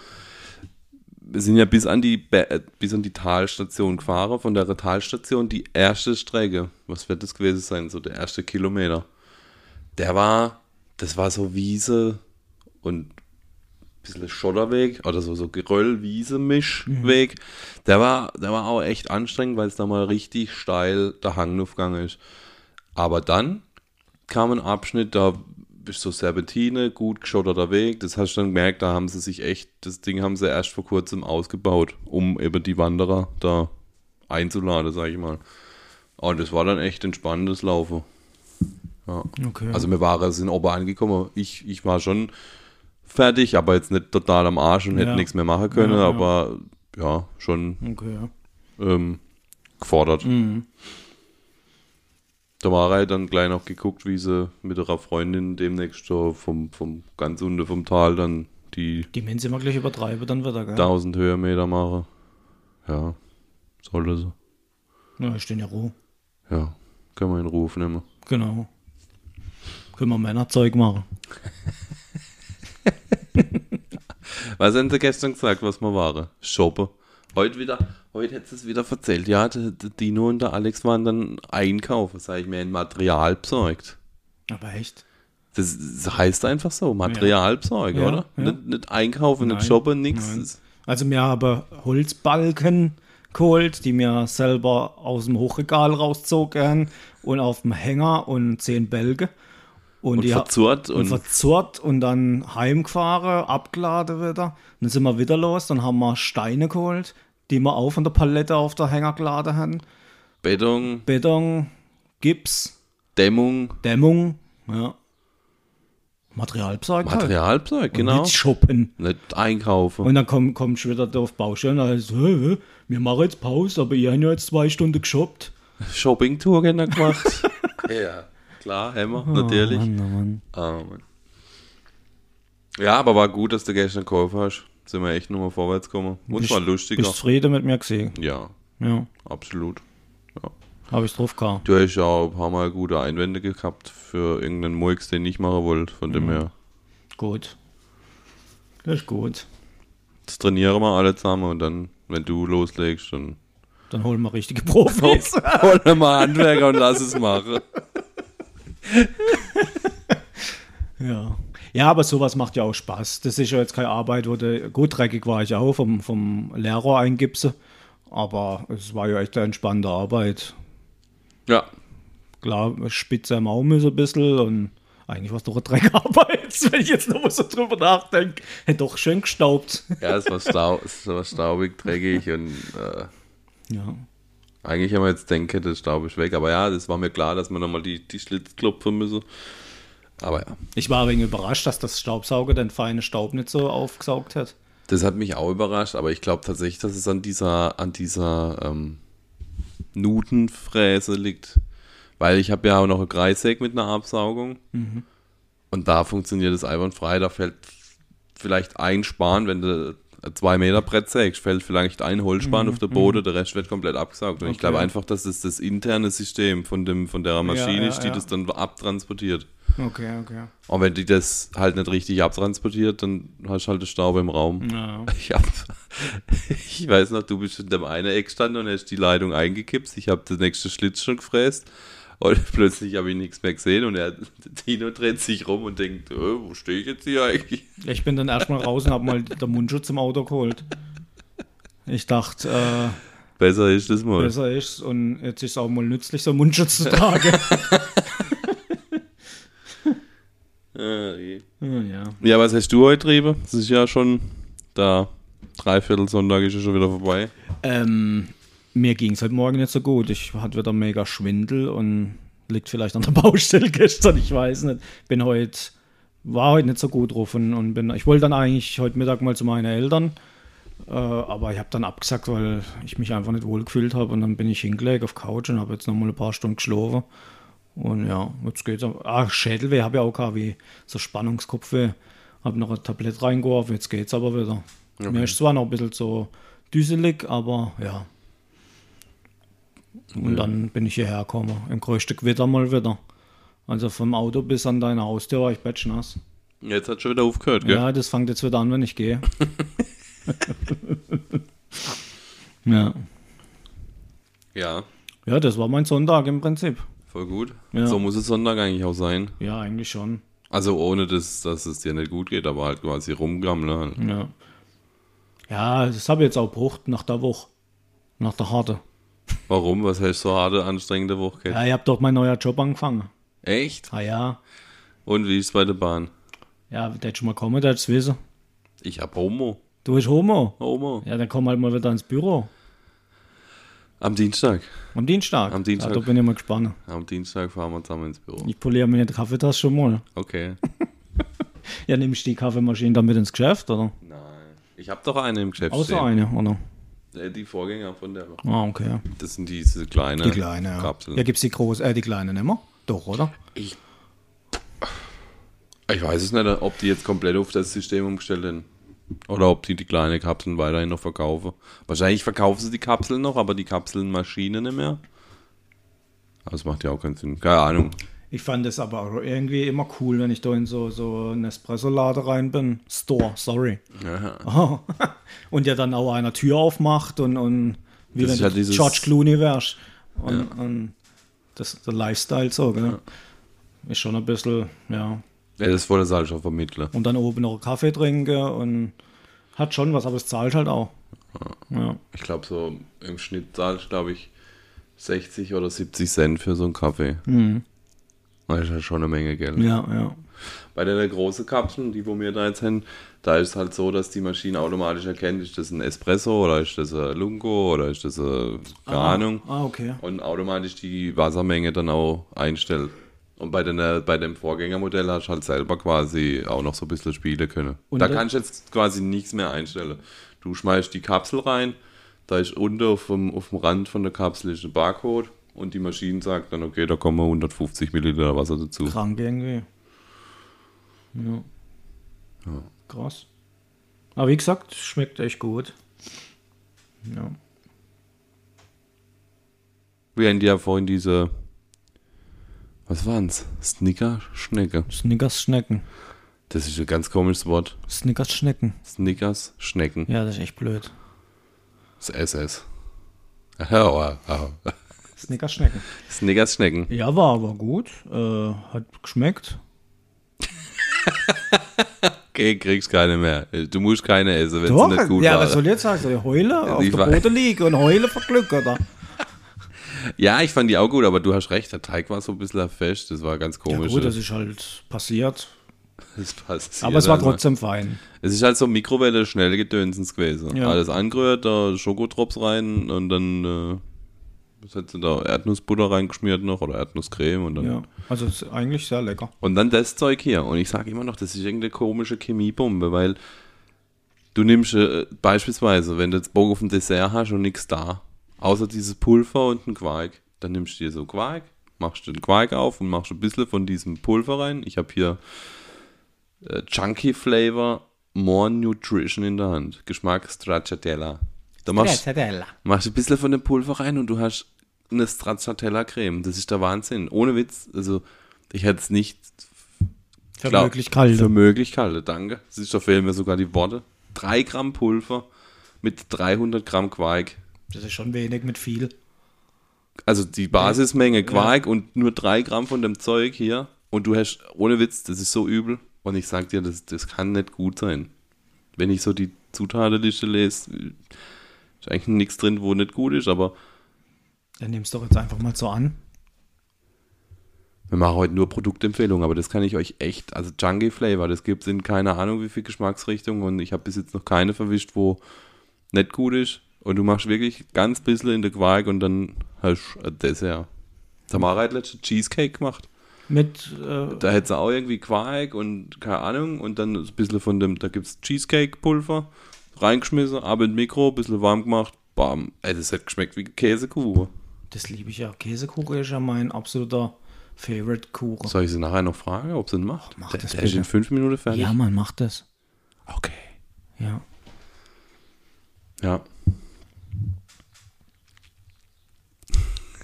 [SPEAKER 1] wir sind ja bis an die äh, bis an die Talstation gefahren, von der Talstation die erste Strecke, was wird das gewesen sein, so der erste Kilometer. Der war, das war so Wiese und ein bisschen Schotterweg oder so, so Geröll-Wiese-Mischweg. Der war, der war auch echt anstrengend, weil es da mal richtig steil der Hang aufgegangen ist. Aber dann kam ein Abschnitt, da bist so Serpentine, gut geschotterter Weg. Das hast du dann gemerkt, da haben sie sich echt, das Ding haben sie erst vor kurzem ausgebaut, um eben die Wanderer da einzuladen, sag ich mal. Und das war dann echt entspannendes Laufen. Ja.
[SPEAKER 2] Okay.
[SPEAKER 1] Also wir waren, sind oben angekommen. Ich, ich war schon fertig, aber jetzt nicht total am Arsch und hätte
[SPEAKER 2] Ja.
[SPEAKER 1] nichts mehr machen können,
[SPEAKER 2] Ja,
[SPEAKER 1] aber ja, schon
[SPEAKER 2] okay, ja.
[SPEAKER 1] ähm, gefordert.
[SPEAKER 2] Mhm.
[SPEAKER 1] Da war er dann gleich noch geguckt, wie sie mit ihrer Freundin demnächst so vom, vom ganz unten vom Tal dann die
[SPEAKER 2] Die sie mal gleich übertreiben, dann wird er, gell?
[SPEAKER 1] 1000 Höhenmeter machen. Ja, sollte sie.
[SPEAKER 2] Ja, ich stehe ja roh.
[SPEAKER 1] Ja, können wir in Ruf nehmen.
[SPEAKER 2] Genau. Können wir Männerzeug machen.
[SPEAKER 1] Was haben sie gestern gesagt, was wir waren? Shoppen. Heute wieder, heute hättest du es wieder erzählt. Ja, der, der Dino und der Alex waren dann einkaufen, sag ich mir, ein Material besorgt.
[SPEAKER 2] Aber echt?
[SPEAKER 1] Das, das heißt einfach so, Material besorgen,
[SPEAKER 2] Ja,
[SPEAKER 1] oder?
[SPEAKER 2] ja.
[SPEAKER 1] Nicht, nicht einkaufen,
[SPEAKER 2] Nein,
[SPEAKER 1] nicht shoppen, nichts.
[SPEAKER 2] Also wir haben Holzbalken geholt, die mir selber aus dem Hochregal rauszogen und auf dem Hänger und zehn Bälge. Und,
[SPEAKER 1] Und
[SPEAKER 2] die
[SPEAKER 1] verzurrt
[SPEAKER 2] und,
[SPEAKER 1] und-
[SPEAKER 2] verzurrt und dann heimgefahren, abgeladen wieder. Dann sind wir wieder los, dann haben wir Steine geholt, die wir auch von der Palette auf der Hänger geladen haben.
[SPEAKER 1] Beton,
[SPEAKER 2] Beton, Gips,
[SPEAKER 1] Dämmung,
[SPEAKER 2] Dämmung, ja. Material besorgt halt.
[SPEAKER 1] Materialzeug,
[SPEAKER 2] Und
[SPEAKER 1] genau.
[SPEAKER 2] Nicht shoppen.
[SPEAKER 1] Nicht einkaufen.
[SPEAKER 2] Und dann komm, kommst du wieder auf die Baustelle und dann heißt hä, wir machen jetzt Pause, aber ihr habt ja jetzt zwei Stunden geshoppt.
[SPEAKER 1] Shoppingtour gerne gemacht. ja, klar, Hammer, natürlich.
[SPEAKER 2] Mann, oh Mann.
[SPEAKER 1] Ah, Mann. Ja, aber war gut, dass du gestern gekauft hast. Sind wir echt nochmal vorwärts gekommen. Und war lustiger.
[SPEAKER 2] Bist zufrieden mit mir gesehen?
[SPEAKER 1] Ja,
[SPEAKER 2] Ja,
[SPEAKER 1] absolut.
[SPEAKER 2] habe ich drauf gehabt.
[SPEAKER 1] Du hast ja auch ein paar Mal gute Einwände gehabt für irgendeinen Murks, den ich machen wollte. Von
[SPEAKER 2] Mhm.
[SPEAKER 1] dem her,
[SPEAKER 2] Gut. Das ist gut.
[SPEAKER 1] das trainieren wir alle zusammen und dann, wenn du loslegst, dann
[SPEAKER 2] Dann holen wir richtige Profis.
[SPEAKER 1] holen wir mal Handwerker und lass es machen.
[SPEAKER 2] ja. Ja, aber sowas macht ja auch Spaß. Das ist ja jetzt keine Arbeit, wo du, gut dreckig war ich auch vom, vom Lehrer eingipse. Aber es war ja echt eine entspannte Arbeit.
[SPEAKER 1] Ja,
[SPEAKER 2] Klar, spitze am Augen ist ein bisschen und eigentlich war es doch eine Dreckarbeit, wenn ich jetzt noch mal so drüber nachdenke. Hätte doch schön gestaubt.
[SPEAKER 1] ja, es war, stau es war staubig, dreckig und äh,
[SPEAKER 2] Ja.
[SPEAKER 1] Eigentlich haben wir jetzt denke, das Staub ist weg. Aber ja, das war mir klar, dass wir nochmal die, die Schlitz klopfen müssen. Aber ja,
[SPEAKER 2] Ich war wenig überrascht, dass das Staubsauger den feinen Staub nicht so aufgesaugt hat.
[SPEAKER 1] das hat mich auch überrascht. Aber ich glaube tatsächlich, dass es an dieser, an dieser ähm, Nutenfräse liegt. Weil ich habe ja auch noch ein Kreissäg mit einer Absaugung. Und da funktioniert es einwandfrei. Da fällt vielleicht ein Span, wenn du ein 2 Meter Brett sägst, fällt vielleicht ein Holzspan auf der Boden, der Rest wird komplett abgesaugt. Und ich
[SPEAKER 2] Okay.
[SPEAKER 1] glaube einfach, dass es das interne System von, dem, von der Maschine
[SPEAKER 2] ja,
[SPEAKER 1] ist, die
[SPEAKER 2] ja.
[SPEAKER 1] das dann abtransportiert.
[SPEAKER 2] Okay, okay.
[SPEAKER 1] Und wenn die das halt nicht richtig abtransportiert, dann hast du halt den Staub im Raum.
[SPEAKER 2] Ja.
[SPEAKER 1] Ich, hab, ich weiß noch, du bist in dem einen Eck gestanden und hast die Leitung eingekippt. Ich habe den nächsten Schlitz schon gefräst. Und plötzlich habe ich nichts mehr gesehen und er, Tino dreht sich rum und denkt, äh, wo stehe ich jetzt hier eigentlich?
[SPEAKER 2] Ich bin dann erstmal raus und habe mal den Mundschutz im Auto geholt. Ich dachte, äh,
[SPEAKER 1] Besser ist das mal.
[SPEAKER 2] besser ist und jetzt ist es auch mal nützlich, so einen Mundschutz zu tragen.
[SPEAKER 1] Ah,
[SPEAKER 2] ja.
[SPEAKER 1] Ja, was hast du heute getrieben? Es ist ja schon da. Dreiviertel Sonntag ist ja schon wieder vorbei.
[SPEAKER 2] Ähm, mir ging es heute Morgen nicht so gut. Ich hatte wieder mega Schwindel und liegt vielleicht an der Baustelle gestern, ich weiß nicht. Bin heute, war heute nicht so gut drauf und, und bin, ich wollte dann eigentlich heute Mittag mal zu meinen Eltern, äh, aber ich habe dann abgesagt, weil ich mich einfach nicht wohl gefühlt habe und dann bin ich hingelegt auf Couch und habe jetzt noch mal ein paar Stunden geschlafen. Und ja, jetzt geht's. Ah, Schädelweh habe ich auch gehabt, wie so Spannungskopfweh. Habe noch ein Tablett reingeworfen, jetzt geht's aber wieder. Mir ist zwar noch ein bisschen so düselig, aber ja. Und dann bin ich hierher gekommen. Im größten Gewitter mal wieder. Also vom Auto bis an deine Haustür war ich batschnass.
[SPEAKER 1] Jetzt hat schon wieder aufgehört, gell?
[SPEAKER 2] Ja, das fängt jetzt wieder an, wenn ich gehe. ja.
[SPEAKER 1] Ja,
[SPEAKER 2] Ja, das war mein Sonntag im Prinzip.
[SPEAKER 1] voll gut.
[SPEAKER 2] Ja.
[SPEAKER 1] So muss es Sonntag eigentlich auch sein.
[SPEAKER 2] Ja, eigentlich schon.
[SPEAKER 1] Also ohne, dass, dass es dir nicht gut geht, aber halt quasi rumgammeln. Halt.
[SPEAKER 2] Ja. Ja, das habe ich jetzt auch gebraucht nach der Woche. Nach der Harte.
[SPEAKER 1] Warum? Was hast du so harte, anstrengende Woche?
[SPEAKER 2] Ja, ich habe doch meinen neuen Job angefangen.
[SPEAKER 1] Echt?
[SPEAKER 2] Ah ja.
[SPEAKER 1] Und wie ist es bei der Bahn?
[SPEAKER 2] Ja, der schon mal kommen, der wissen.
[SPEAKER 1] Ich hab Homo.
[SPEAKER 2] Du bist Homo.
[SPEAKER 1] Homo.
[SPEAKER 2] Ja, dann komm halt mal wieder ins Büro.
[SPEAKER 1] Am Dienstag.
[SPEAKER 2] Am Dienstag.
[SPEAKER 1] Am Dienstag.
[SPEAKER 2] Ja, da bin ich mal gespannt.
[SPEAKER 1] Am Dienstag fahren wir zusammen ins Büro.
[SPEAKER 2] Ich poliere mir die Kaffeetasse schon mal.
[SPEAKER 1] Okay.
[SPEAKER 2] Ja, nehme ich die Kaffeemaschine dann mit ins Geschäft, oder?
[SPEAKER 1] Nein. Ich hab doch eine im Geschäft
[SPEAKER 2] Außer
[SPEAKER 1] stehen.
[SPEAKER 2] eine, oder?
[SPEAKER 1] Äh, Die Vorgänger von der.
[SPEAKER 2] Ah, okay.
[SPEAKER 1] Das sind diese kleine
[SPEAKER 2] Die kleine, ja.
[SPEAKER 1] Kapseln.
[SPEAKER 2] Ja, gibt's die große, äh, die kleine nicht mehr? Doch, oder?
[SPEAKER 1] Ich, ich weiß es nicht, ob die jetzt komplett auf das System umgestellt sind. Oder ob die die kleinen Kapseln weiterhin noch verkaufen. Wahrscheinlich verkaufen sie die Kapseln noch, aber die Kapselnmaschine nicht mehr. Aber das macht ja auch keinen Sinn. Keine Ahnung.
[SPEAKER 2] Ich fand es aber auch irgendwie immer cool, wenn ich da in so, so einen Espresso-Lader rein bin. Store, sorry.
[SPEAKER 1] Ja.
[SPEAKER 2] Oh. und ja dann auch einer Tür aufmacht und, und wie
[SPEAKER 1] Das
[SPEAKER 2] wenn du
[SPEAKER 1] halt
[SPEAKER 2] George Clooney wärst. Und, und das der Lifestyle so, gell? Ist schon ein bisschen, ja.
[SPEAKER 1] ja das wollte halt schon vermitteln.
[SPEAKER 2] Und dann oben noch Kaffee trinken und hat schon was, aber es zahlt halt auch. Ja.
[SPEAKER 1] Ich glaube, so im Schnitt zahlst glaube ich, 60 oder 70 Cent für so einen Kaffee. Das ist halt schon eine Menge Geld.
[SPEAKER 2] Ja, ja.
[SPEAKER 1] Bei den großen Kapseln, die wo wir da jetzt haben, da ist es halt so, dass die Maschine automatisch erkennt, ist das ein Espresso oder ist das ein Lungo oder ist das eine, keine Ahnung.
[SPEAKER 2] Ah, okay.
[SPEAKER 1] Und automatisch die Wassermenge dann auch einstellt. Und bei, den, bei dem Vorgängermodell hast du halt selber quasi auch noch so ein bisschen spielen können.
[SPEAKER 2] Und
[SPEAKER 1] da
[SPEAKER 2] da-
[SPEAKER 1] kannst du jetzt quasi nichts mehr einstellen. Du schmeißt die Kapsel rein, da ist unten auf dem, auf dem Rand von der Kapsel ist ein Barcode und die Maschine sagt dann, okay, da kommen 150 Milliliter Wasser dazu.
[SPEAKER 2] Krank irgendwie. Ja. Krass. Aber wie gesagt, schmeckt echt gut. Ja.
[SPEAKER 1] Wir haben ja vorhin diese, was waren's? Snicker-Schnecke.
[SPEAKER 2] Snickers-Schnecken.
[SPEAKER 1] Das ist ein ganz komisches Wort.
[SPEAKER 2] Snickers-Schnecken.
[SPEAKER 1] Snickers-Schnecken.
[SPEAKER 2] Ja, das ist echt blöd.
[SPEAKER 1] Das SS. Oh, oh.
[SPEAKER 2] Snickers-Schnecken.
[SPEAKER 1] Snickers-Schnecken.
[SPEAKER 2] Ja, war aber gut. Äh, hat geschmeckt.
[SPEAKER 1] Okay, kriegst keine mehr. Du musst keine essen, wenn sie nicht gut
[SPEAKER 2] ja,
[SPEAKER 1] waren.
[SPEAKER 2] was soll ich jetzt sagen? Soll ich heulen? Auf
[SPEAKER 1] ich
[SPEAKER 2] der Boden liegen und heulen vor Glück, oder?
[SPEAKER 1] Ja, ich fand die auch gut, aber du hast recht, der Teig war so ein bisschen fest. Das war ganz
[SPEAKER 2] Ja
[SPEAKER 1] komisch.
[SPEAKER 2] gut, das ist halt passiert.
[SPEAKER 1] Das passiert
[SPEAKER 2] Aber es war
[SPEAKER 1] also.
[SPEAKER 2] trotzdem fein.
[SPEAKER 1] Es ist halt so Mikrowelle schnell gedönsens gewesen.
[SPEAKER 2] Ja.
[SPEAKER 1] Alles angerührt, da Schokotrops rein und dann äh, was hat sie da Erdnussbutter reingeschmiert noch oder Erdnusscreme und dann
[SPEAKER 2] Ja, also ist eigentlich sehr lecker.
[SPEAKER 1] Und dann das Zeug hier. Und ich sage immer noch, das ist irgendeine komische Chemiebombe, weil du nimmst äh, beispielsweise, wenn du jetzt Bock auf ein Dessert hast und nichts da, außer dieses Pulver und ein Quark, dann nimmst du dir so Quark, machst den Quark auf und machst ein bisschen von diesem Pulver rein. Ich habe hier äh, Chunky Flavor More Nutrition in der Hand. Geschmack Stracciatella. Da machst, machst ein bisschen von dem Pulver rein und du hast eine Stracciatella-Creme. Das ist der Wahnsinn. Ohne Witz. Also, ich hätte es nicht
[SPEAKER 2] Für
[SPEAKER 1] Klar,
[SPEAKER 2] möglich kalt.
[SPEAKER 1] Für möglich kalte, danke. Da fehlen mir sogar die Worte. 3 Gramm Pulver mit 300 Gramm Quark.
[SPEAKER 2] Das ist schon wenig mit viel.
[SPEAKER 1] Also die Basismenge Quark und nur 3 Gramm von dem Zeug hier. Und du hast, ohne Witz, das ist so übel. Und ich sag dir, das, das kann nicht gut sein. Wenn ich so die Zutatenliste lese, Ist eigentlich nichts drin, wo nicht gut ist, aber
[SPEAKER 2] Dann nimmst du doch jetzt einfach mal so an.
[SPEAKER 1] wir machen heute nur Produktempfehlungen, aber das kann ich euch echt, also Junkie Flavor, das gibt es in keine Ahnung wie viel Geschmacksrichtungen und ich habe bis jetzt noch keine verwischt, wo nicht gut ist und du machst wirklich ganz bisschen in der Quark und dann hast du ein Dessert. Tamara hat letzte Cheesecake gemacht.
[SPEAKER 2] Mit, äh,
[SPEAKER 1] Da hätte sie auch irgendwie Quark und keine Ahnung und dann ein bisschen von dem, da gibt es Cheesecake-Pulver, reingeschmissen, ab in Mikro, ein bisschen warm gemacht, bam. Ey, das hat geschmeckt wie Käsekuchen.
[SPEAKER 2] Das liebe ich ja. Käsekuchen ist ja mein absoluter Favorite-Kuchen.
[SPEAKER 1] Soll ich sie nachher noch fragen, ob sie ihn macht?
[SPEAKER 2] Mach
[SPEAKER 1] der
[SPEAKER 2] das
[SPEAKER 1] der ist
[SPEAKER 2] bitte.
[SPEAKER 1] in fünf Minuten fertig.
[SPEAKER 2] Ja, man macht das.
[SPEAKER 1] Okay.
[SPEAKER 2] Ja.
[SPEAKER 1] Ja.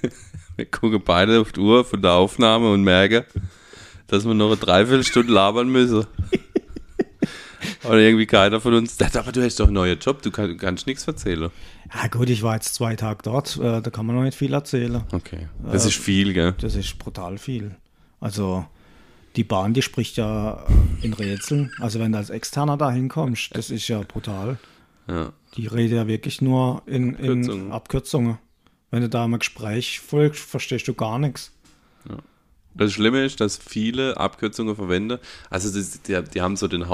[SPEAKER 1] Wir gucken beide auf die Uhr von der Aufnahme und merken, dass wir noch eine Dreiviertelstunde labern müssen. Oder irgendwie keiner von uns. Aber du hast doch einen neuen Job, du kann, kannst nichts erzählen.
[SPEAKER 2] Ja gut, ich war jetzt zwei Tage dort, äh, da kann man noch nicht viel erzählen.
[SPEAKER 1] Okay. Das ist viel, gell?
[SPEAKER 2] Das ist brutal viel. Also die Bahn, die spricht ja äh, in Rätseln. Also wenn du als Externer da hinkommst, das ist ja brutal.
[SPEAKER 1] Ja.
[SPEAKER 2] Die redet ja wirklich nur in, in
[SPEAKER 1] Abkürzungen.
[SPEAKER 2] Abkürzungen. Wenn du da im Gespräch folgst, verstehst du gar nichts.
[SPEAKER 1] Das Schlimme ist, dass viele Abkürzungen verwenden. Also die, die haben so den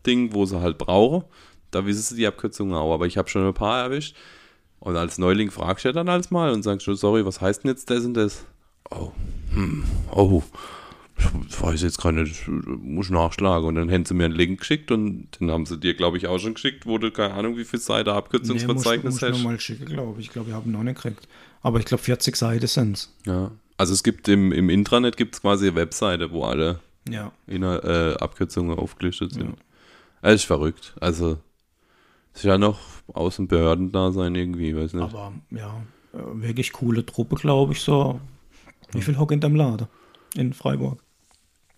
[SPEAKER 1] Hauptding, wo sie halt brauchen. Da wissen sie die Abkürzungen auch. Aber ich habe schon ein paar erwischt. Und als Neuling fragst du ja dann als mal und sagst sorry, was heißt denn jetzt das und das? Oh, hm, oh, ich weiß jetzt gar nicht, muss nachschlagen. Und dann haben sie mir einen Link geschickt und den haben sie dir, glaube ich, auch schon geschickt, wo du keine Ahnung, wie viel Seite Abkürzungsverzeichnis
[SPEAKER 2] nee, muss, muss
[SPEAKER 1] hast.
[SPEAKER 2] noch mal schicken, glaube ich. Ich glaube, ich habe ihn noch nicht gekriegt. Aber ich glaube, 40 Seiten sind es.
[SPEAKER 1] Ja. Also es gibt im, im Intranet gibt es quasi eine Webseite, wo alle
[SPEAKER 2] Ja.
[SPEAKER 1] in äh, Abkürzungen aufgelistet sind. Das ist verrückt. Also, es ist ja noch aus dem Behördendasein irgendwie, weiß nicht.
[SPEAKER 2] Aber ja, äh, wirklich coole Truppe, glaube ich, so. Wie viel hocken in dem Laden? In Freiburg.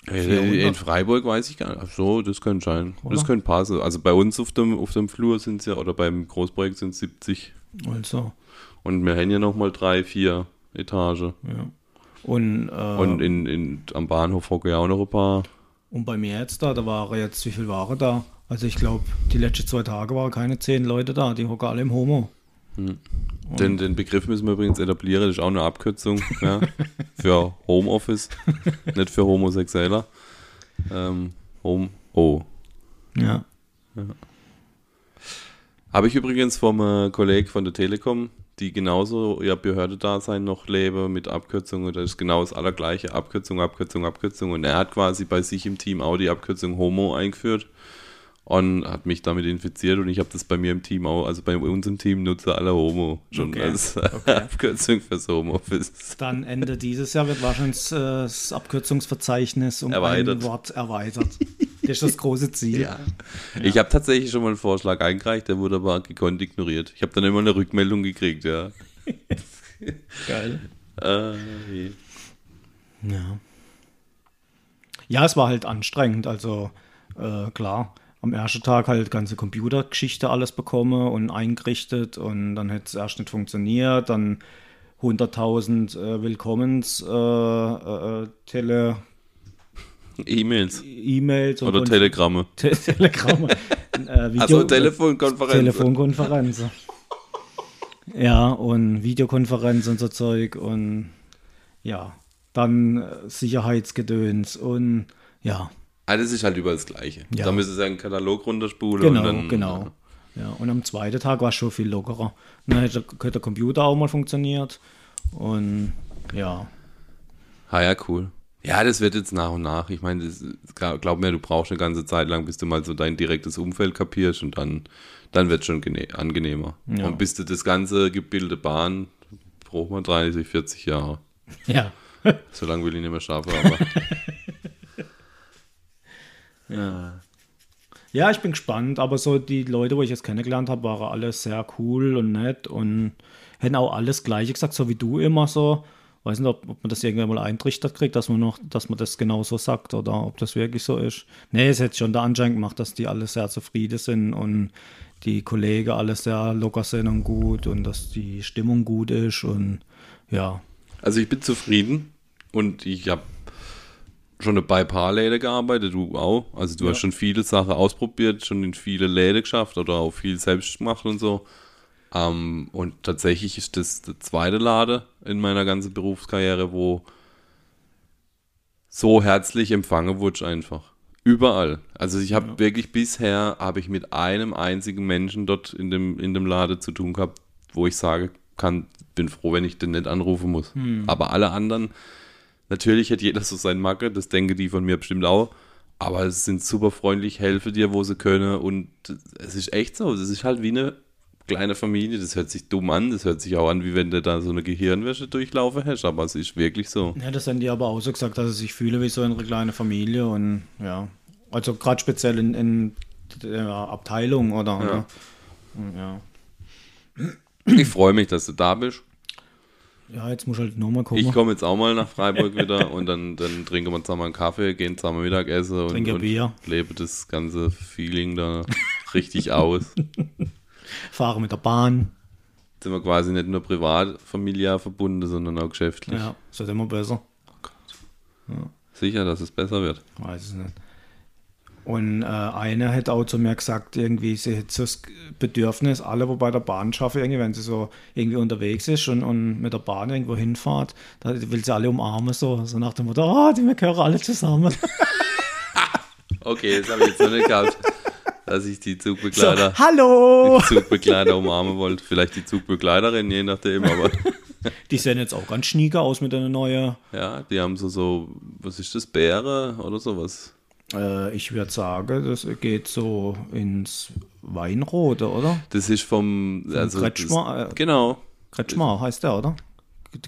[SPEAKER 1] Äh,
[SPEAKER 2] 400.
[SPEAKER 1] in Freiburg weiß ich gar nicht. Ach so, das könnte sein. Das
[SPEAKER 2] Oder?
[SPEAKER 1] könnte passen. Also bei uns auf dem, auf dem Flur sind es ja, oder beim Großprojekt sind es 70.
[SPEAKER 2] Also,
[SPEAKER 1] Und wir haben ja nochmal drei, vier Etagen.
[SPEAKER 2] ja. Und, äh,
[SPEAKER 1] Und in, in, am Bahnhof hocken ja auch noch ein paar.
[SPEAKER 2] Und bei mir jetzt da, da waren jetzt, wie viel waren da? Also ich glaube, die letzten zwei Tage waren keine zehn Leute da, die hocken alle im Homo.
[SPEAKER 1] Den, den Begriff müssen wir übrigens etablieren, das ist auch eine Abkürzung ja, für Homeoffice, nicht für Homosexueller. Ähm, Home, oh.
[SPEAKER 2] Ja.
[SPEAKER 1] Habe ich übrigens vom äh, Kollegen von der Telekom, die genauso ihr Behördedasein noch leben mit Abkürzungen, das ist genau das allergleiche, Abkürzung, Abkürzung, Abkürzung. Und er hat quasi bei sich im Team auch die Abkürzung Homo eingeführt und hat mich damit infiziert und ich habe das bei mir im Team auch, also bei uns im Team nutze alle Homo schon
[SPEAKER 2] Okay,
[SPEAKER 1] als
[SPEAKER 2] okay.
[SPEAKER 1] Abkürzung fürs Homeoffice.
[SPEAKER 2] Dann Ende dieses Jahr wird wahrscheinlich äh, das Abkürzungsverzeichnis um
[SPEAKER 1] Erweitert.
[SPEAKER 2] ein Wort erweitert. Das ist das große Ziel.
[SPEAKER 1] Ich habe tatsächlich schon mal einen Vorschlag eingereicht, der wurde aber gekonnt ignoriert. Ich habe dann immer eine Rückmeldung gekriegt, ja.
[SPEAKER 2] Geil.
[SPEAKER 1] Äh.
[SPEAKER 2] Ja. Ja, es war halt anstrengend. Also äh, klar, am ersten Tag halt ganze Computergeschichte alles bekommen und eingerichtet und dann hätte es erst nicht funktioniert. Dann 100.000 äh, Willkommens äh, äh, Tele
[SPEAKER 1] E-Mails
[SPEAKER 2] E-Mails
[SPEAKER 1] oder Telegramme.
[SPEAKER 2] Te Telegramme. äh, Video
[SPEAKER 1] Also Telefonkonferenz.
[SPEAKER 2] Telefonkonferenzen. ja, und Videokonferenz und so Zeug und ja, dann äh, Sicherheitsgedöns und ja,
[SPEAKER 1] Ah, das ist halt überall das Gleiche.
[SPEAKER 2] Ja.
[SPEAKER 1] Da müssen sie einen Katalog runterspulen
[SPEAKER 2] genau,
[SPEAKER 1] und dann.
[SPEAKER 2] genau. Ja, und am zweiten Tag war es schon viel lockerer. Dann hat der, hat der Computer auch mal funktioniert und ja,
[SPEAKER 1] Ah ja, cool. Ja, das wird jetzt nach und nach. Ich meine, das, glaub mir, du brauchst eine ganze Zeit lang, bis du mal so dein direktes Umfeld kapierst und dann, dann wird es schon gene- angenehmer.
[SPEAKER 2] Ja.
[SPEAKER 1] Und bis du das ganze Gebilde Bahn, braucht man 30, 40 Jahre.
[SPEAKER 2] ja,
[SPEAKER 1] So lange will ich nicht mehr schaffen, aber.
[SPEAKER 2] Ja, ich bin gespannt, aber so die Leute, wo ich jetzt kennengelernt habe, waren alle sehr cool und nett und hätten auch alles Gleiche gesagt, so wie du immer so. Weiß nicht, ob, ob man das irgendwann mal eintrichtert kriegt, dass man noch, dass man das genauso sagt oder ob das wirklich so ist. Nee, es hätte schon der Anschein gemacht, dass die alle sehr zufrieden sind und die Kollegen alle sehr locker sind und gut und dass die Stimmung gut ist und ja.
[SPEAKER 1] Also ich bin zufrieden und ich habe schon bei paar Läden gearbeitet, du auch. Also du
[SPEAKER 2] Ja.
[SPEAKER 1] hast schon viele Sachen ausprobiert, schon in viele Läden geschafft oder auch viel selbst gemacht und so. Ähm, und tatsächlich ist das der zweite Lade in meiner ganzen Berufskarriere, wo so herzlich empfangen wurde einfach. Überall. Also ich habe wirklich bisher, habe ich mit einem einzigen Menschen dort in dem, in dem Lade zu tun gehabt, wo ich sage kann, bin froh, wenn ich den nicht anrufen muss. Aber alle anderen, natürlich hat jeder so sein Macke, das denken die von mir bestimmt auch. Aber es sind super freundlich, helfen dir, wo sie können. Und es ist echt so. Es ist halt wie eine kleine Familie. Das hört sich dumm an. Das hört sich auch an, wie wenn du da so eine Gehirnwäsche durchlaufen hast. Aber es ist wirklich so.
[SPEAKER 2] Ja, das haben die aber auch so gesagt, dass sie sich fühlen wie so eine kleine Familie und ja. Also gerade speziell in, in der Abteilung oder.
[SPEAKER 1] Ja.
[SPEAKER 2] oder ja.
[SPEAKER 1] Ich freue mich, dass du da bist.
[SPEAKER 2] Ja, jetzt muss halt nochmal kommen.
[SPEAKER 1] Ich komme jetzt auch mal nach Freiburg wieder und dann, dann trinken wir zusammen einen Kaffee, gehen zusammen Mittagessen und,
[SPEAKER 2] Trinken
[SPEAKER 1] und
[SPEAKER 2] Bier.
[SPEAKER 1] lebe das ganze Feeling da richtig aus.
[SPEAKER 2] Fahre mit der Bahn.
[SPEAKER 1] Jetzt sind wir quasi nicht nur privat, familiär verbunden, sondern auch geschäftlich.
[SPEAKER 2] Ja, ist halt immer besser.
[SPEAKER 1] Sicher, dass es besser wird.
[SPEAKER 2] Weiß es nicht. Und äh, einer hat auch zu mir gesagt, irgendwie, sie hat so das Bedürfnis, alle, wo bei der Bahn schaffen, irgendwie, wenn sie so irgendwie unterwegs ist und, und mit der Bahn irgendwo hinfahrt, da will sie alle umarmen, so, so nach dem Motto, ah, die wir gehören alle zusammen.
[SPEAKER 1] Okay, das habe ich jetzt noch nicht gehabt, dass ich die
[SPEAKER 2] So,
[SPEAKER 1] Zugbegleiter,
[SPEAKER 2] hallo!
[SPEAKER 1] die Zugbegleiter umarmen wollte. Vielleicht die Zugbegleiterin, je nachdem, aber
[SPEAKER 2] Die sehen jetzt auch ganz schnieker aus mit einer neuen,
[SPEAKER 1] ja, die haben so, so, was ist das, Beere oder sowas?
[SPEAKER 2] Äh, ich würde sagen, das geht so ins Weinrote, oder?
[SPEAKER 1] Das ist vom, also,
[SPEAKER 2] Kretschmer,
[SPEAKER 1] das,
[SPEAKER 2] äh,
[SPEAKER 1] genau,
[SPEAKER 2] Kretschmar heißt der, oder?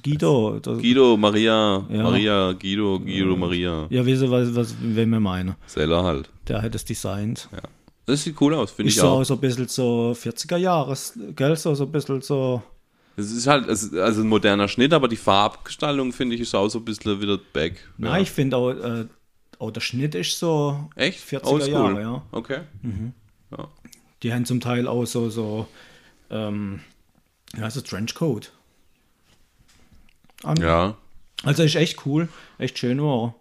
[SPEAKER 2] Guido. Das,
[SPEAKER 1] Guido, Maria,
[SPEAKER 2] Ja.
[SPEAKER 1] Maria, Guido, Guido, Maria.
[SPEAKER 2] ja, wisst ihr, was, was, wen wir meinen?
[SPEAKER 1] Seller halt.
[SPEAKER 2] Der hat es designt.
[SPEAKER 1] Das sieht cool aus, finde
[SPEAKER 2] Ist
[SPEAKER 1] ich
[SPEAKER 2] so,
[SPEAKER 1] auch.
[SPEAKER 2] so ein bisschen so 40er Jahres, gell? So, so ein bisschen so.
[SPEAKER 1] Es ist halt, ist also ein moderner Schnitt, aber die Farbgestaltung, finde ich, ist auch so ein bisschen wieder back. Ja.
[SPEAKER 2] Nein, ich finde auch, äh, auch der Schnitt ist so
[SPEAKER 1] Echt?
[SPEAKER 2] 40er
[SPEAKER 1] Oldschool.
[SPEAKER 2] Jahre, ja.
[SPEAKER 1] Okay. Ja.
[SPEAKER 2] Die haben zum Teil auch so, so, ähm, ja, so Trenchcoat. An.
[SPEAKER 1] ja.
[SPEAKER 2] Also ist echt cool, echt schön war.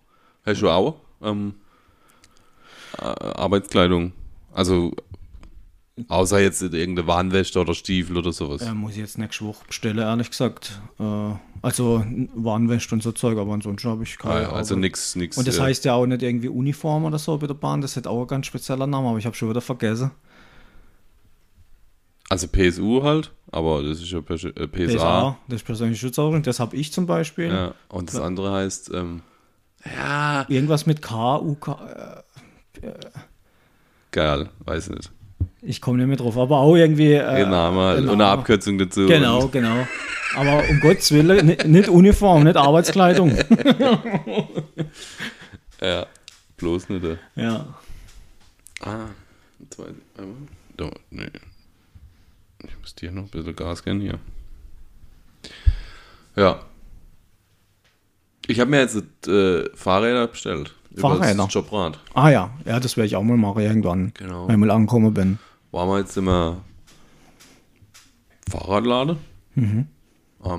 [SPEAKER 1] Hast du auch ähm, äh, Arbeitskleidung? Also, außer jetzt irgendeine Warnweste oder Stiefel oder sowas.
[SPEAKER 2] er. Äh, muss ich jetzt nächste Woche bestellen, ehrlich gesagt. Äh, also Warnwäsche und so Zeug, aber ansonsten habe ich keine.
[SPEAKER 1] Ah, ja, also nichts, nichts.
[SPEAKER 2] Und das
[SPEAKER 1] äh,
[SPEAKER 2] heißt ja auch nicht irgendwie Uniform oder so bei der Bahn, das hat auch ein ganz spezieller Name, aber ich habe schon wieder vergessen.
[SPEAKER 1] Also PSU halt, aber das ist ja PSA. PSA.
[SPEAKER 2] Das ist persönliche Schutzausrüstung, das habe ich zum Beispiel.
[SPEAKER 1] Ja. Und das andere heißt, ähm, ja,
[SPEAKER 2] Irgendwas mit K, U, K, äh,
[SPEAKER 1] geil, weiß nicht.
[SPEAKER 2] Ich komme nicht mehr drauf, aber auch irgendwie. Äh,
[SPEAKER 1] halt.
[SPEAKER 2] ein
[SPEAKER 1] Und eine. Abkürzung dazu.
[SPEAKER 2] Genau, genau. Aber um Gottes Willen, nicht, nicht Uniform, nicht Arbeitskleidung.
[SPEAKER 1] ja, bloß nicht. äh.
[SPEAKER 2] ja.
[SPEAKER 1] Ah, zwei, einmal. Da, nee. Ich muss dir noch ein bisschen Gas geben hier. Ja. Ich habe mir jetzt äh, Fahrräder bestellt.
[SPEAKER 2] Fahrräder?
[SPEAKER 1] Jobrad.
[SPEAKER 2] Ah ja, ja, das werde ich auch mal machen irgendwann,
[SPEAKER 1] Genau.
[SPEAKER 2] wenn ich mal angekommen bin.
[SPEAKER 1] Waren wir jetzt immer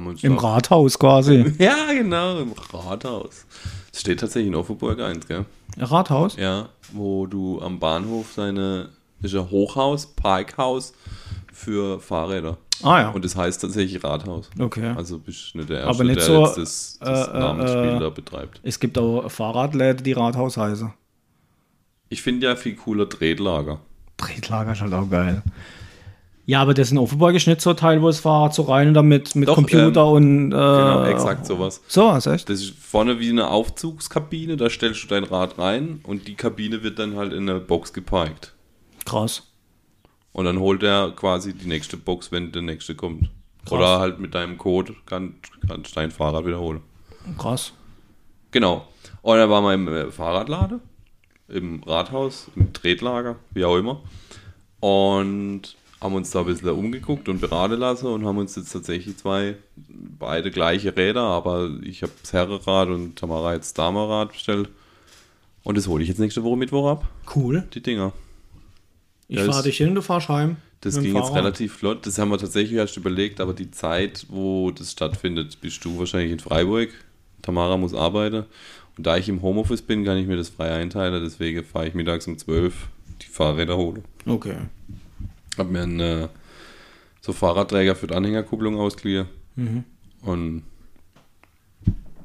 [SPEAKER 1] uns
[SPEAKER 2] Mhm. Im Rathaus quasi.
[SPEAKER 1] Ja, genau, im Rathaus. Es steht tatsächlich in Offenburg 1, gell?
[SPEAKER 2] Rathaus?
[SPEAKER 1] Ja, wo du am Bahnhof deine, das ist ein Hochhaus, Parkhaus für Fahrräder.
[SPEAKER 2] Ah ja.
[SPEAKER 1] Und das heißt tatsächlich Rathaus.
[SPEAKER 2] Okay.
[SPEAKER 1] Also bist du nicht der Erste,
[SPEAKER 2] Aber nicht
[SPEAKER 1] der
[SPEAKER 2] so,
[SPEAKER 1] jetzt das, das
[SPEAKER 2] äh, äh,
[SPEAKER 1] Namensspiel
[SPEAKER 2] äh,
[SPEAKER 1] da betreibt.
[SPEAKER 2] Es gibt auch Fahrradläden, die Rathaus heißen.
[SPEAKER 1] Ich finde ja viel cooler Tretlager.
[SPEAKER 2] Tretlager ist halt auch geil. Ja, aber das in Offenburg ist nicht so ein Teil, wo das Fahrrad so rein und damit mit
[SPEAKER 1] Doch,
[SPEAKER 2] Computer und. Äh,
[SPEAKER 1] Genau, exakt sowas.
[SPEAKER 2] So, was echt?
[SPEAKER 1] Das ist vorne wie eine Aufzugskabine, da stellst du dein Rad rein und die Kabine wird dann halt in eine Box geparkt.
[SPEAKER 2] Krass.
[SPEAKER 1] Und dann holt er quasi die nächste Box, wenn der nächste kommt. Oder halt mit deinem Code kann, kannst du dein Fahrrad wiederholen.
[SPEAKER 2] Krass.
[SPEAKER 1] Genau. Und dann waren wir im äh, Fahrradlade, im Rathaus, im Tretlager, wie auch immer. Und haben uns da ein bisschen umgeguckt und beraten lassen und haben uns jetzt tatsächlich zwei, beide gleiche Räder, aber ich habe das Herrenrad und Tamara jetzt das Damerrad bestellt. Und das hole ich jetzt nächste Woche Mittwoch ab,
[SPEAKER 2] Cool.
[SPEAKER 1] die Dinger.
[SPEAKER 2] Ich fahre dich hin, du fahrst heim.
[SPEAKER 1] Das ging jetzt relativ flott. Das haben wir tatsächlich erst überlegt, aber die Zeit, wo das stattfindet, bist du wahrscheinlich in Freiburg. Tamara muss arbeiten. Und da ich im Homeoffice bin, kann ich mir das frei einteilen. Deswegen fahre ich mittags um 12 die Fahrräder holen.
[SPEAKER 2] Okay.
[SPEAKER 1] Hab mir ein, äh, so Fahrradträger für die Anhängerkupplung ausgliedert.
[SPEAKER 2] Mhm.
[SPEAKER 1] Und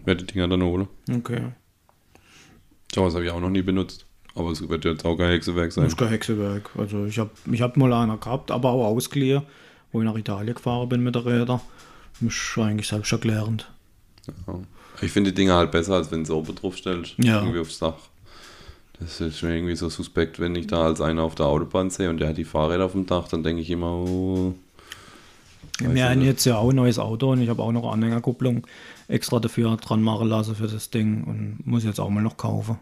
[SPEAKER 1] werde die Dinger dann holen.
[SPEAKER 2] Okay.
[SPEAKER 1] So, das habe ich auch noch nie benutzt. Aber es wird jetzt auch kein Hexewerk sein.
[SPEAKER 2] Das ist kein Hexewerk. Also ich habe ich hab mal einer gehabt, aber auch ausgeliehen, wo ich nach Italien gefahren bin mit der Räder. Ist eigentlich selbsterklärend.
[SPEAKER 1] Ja. Ich finde die Dinger halt besser, als wenn du oben drauf stellst.
[SPEAKER 2] Ja.
[SPEAKER 1] Irgendwie aufs Dach. Das ist mir irgendwie so suspekt, wenn ich da als einer auf der Autobahn sehe und der hat die Fahrräder auf dem Dach, dann denke ich immer, oh,
[SPEAKER 2] Wir haben jetzt ja auch ein neues Auto und ich habe auch noch eine Anhängerkupplung extra dafür dran machen lassen für das Ding und muss jetzt auch mal noch kaufen.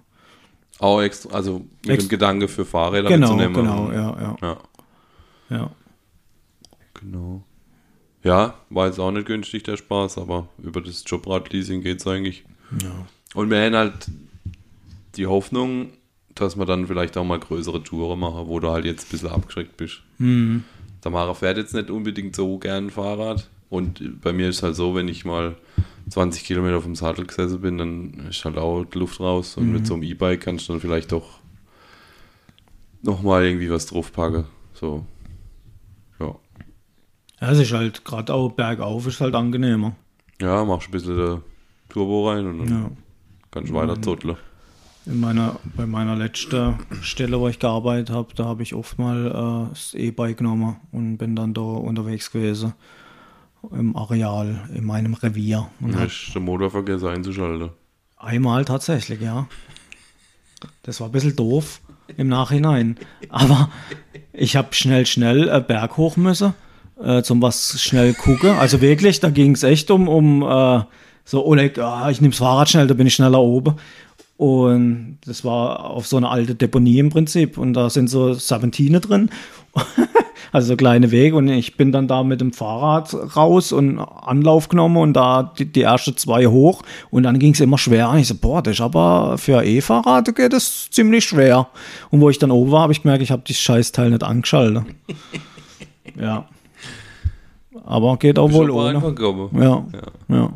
[SPEAKER 1] Auch extra, also mit
[SPEAKER 2] Ex-
[SPEAKER 1] dem Gedanke für Fahrräder
[SPEAKER 2] Genau,
[SPEAKER 1] mitzunehmen.
[SPEAKER 2] genau, ja, ja,
[SPEAKER 1] ja.
[SPEAKER 2] ja.
[SPEAKER 1] Genau. Ja, war jetzt auch nicht günstig der Spaß, aber über das Jobrad-Leasing geht es eigentlich.
[SPEAKER 2] ja.
[SPEAKER 1] Und wir haben halt die Hoffnung, dass wir dann vielleicht auch mal größere Touren machen, wo du halt jetzt ein bisschen abgeschreckt bist.
[SPEAKER 2] Mhm.
[SPEAKER 1] Tamara fährt jetzt nicht unbedingt so gern Fahrrad. Und bei mir ist halt so, wenn ich mal 20 Kilometer dem Sattel gesessen bin, dann ist halt auch die Luft raus. Und mit so einem E-Bike kannst du dann vielleicht doch nochmal irgendwie was draufpacken. So. Ja.
[SPEAKER 2] Ja, es ist halt gerade auch bergauf ist halt angenehmer.
[SPEAKER 1] Ja, machst ein bisschen der Turbo rein und dann
[SPEAKER 2] Ja.
[SPEAKER 1] kannst du weiter zotteln.
[SPEAKER 2] In meiner, bei meiner letzten Stelle, wo ich gearbeitet habe, da habe ich oft mal äh, das E-Bike genommen und bin dann da unterwegs gewesen. Im Areal, in meinem Revier. Und
[SPEAKER 1] Dann
[SPEAKER 2] hab
[SPEAKER 1] hast du den Motor vergessen einzuschalten.
[SPEAKER 2] Einmal tatsächlich, ja. Das war ein bisschen doof im Nachhinein. Aber ich habe schnell, schnell äh, Berg hoch müssen, äh, zum was schnell gucken. Also wirklich, da ging es echt um, um äh, so, Oleg, ah, ich nehme das Fahrrad schnell, da bin ich schneller oben. Und das war auf so eine alte Deponie im Prinzip. Und da sind so Serpentine drin. Also so kleine Wege und ich bin dann da mit dem Fahrrad raus und Anlauf genommen und da die, die ersten zwei hoch und dann ging es immer schwer. Und ich so, boah, das ist aber für ein E-Fahrrad geht das ziemlich schwer. Und wo ich dann oben war, habe ich gemerkt, ich habe dieses Scheißteil nicht angeschaltet. ja. Aber geht auch wohl ohne. Ja,
[SPEAKER 1] Ja.
[SPEAKER 2] ja,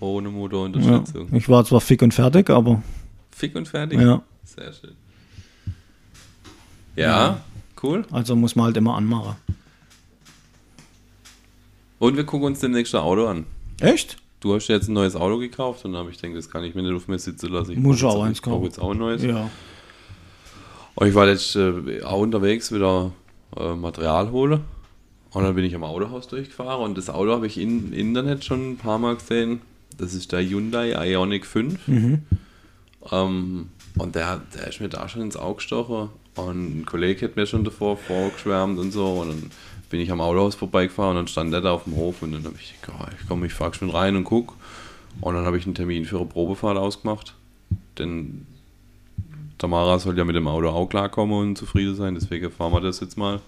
[SPEAKER 1] Ohne
[SPEAKER 2] ja.
[SPEAKER 1] Motorunterstützung.
[SPEAKER 2] Ich war zwar fick und fertig, aber
[SPEAKER 1] Fick und fertig.
[SPEAKER 2] ja.
[SPEAKER 1] Sehr schön. Ja, cool.
[SPEAKER 2] Also muss man halt immer anmachen.
[SPEAKER 1] Und wir gucken uns demnächst ein Auto an.
[SPEAKER 2] Echt?
[SPEAKER 1] Du hast jetzt ein neues Auto gekauft und dann habe ich gedacht, das kann ich mir nicht auf mir sitzen lassen. Ich
[SPEAKER 2] Muss ich auch eins
[SPEAKER 1] Ich
[SPEAKER 2] kaufen.
[SPEAKER 1] jetzt auch ein neues.
[SPEAKER 2] Ja.
[SPEAKER 1] Und ich war jetzt äh, auch unterwegs, wieder äh, Material hole. Und dann bin ich am Autohaus durchgefahren und das Auto habe ich im Internet schon ein paar Mal gesehen. Das ist der Hyundai Ioniq 5. Ähm, und der, der ist mir da schon ins Auge gestochen. Und ein Kollege hat mir schon davor vorgeschwärmt und so. Und dann bin ich am Autohaus vorbeigefahren und dann stand der da auf dem Hof. Und dann habe ich gedacht, ich komme, ich fahre schon rein und guck. Und dann habe ich einen Termin für eine Probefahrt ausgemacht. Denn Tamara soll ja mit dem Auto auch klarkommen und zufrieden sein. Deswegen fahren wir das jetzt mal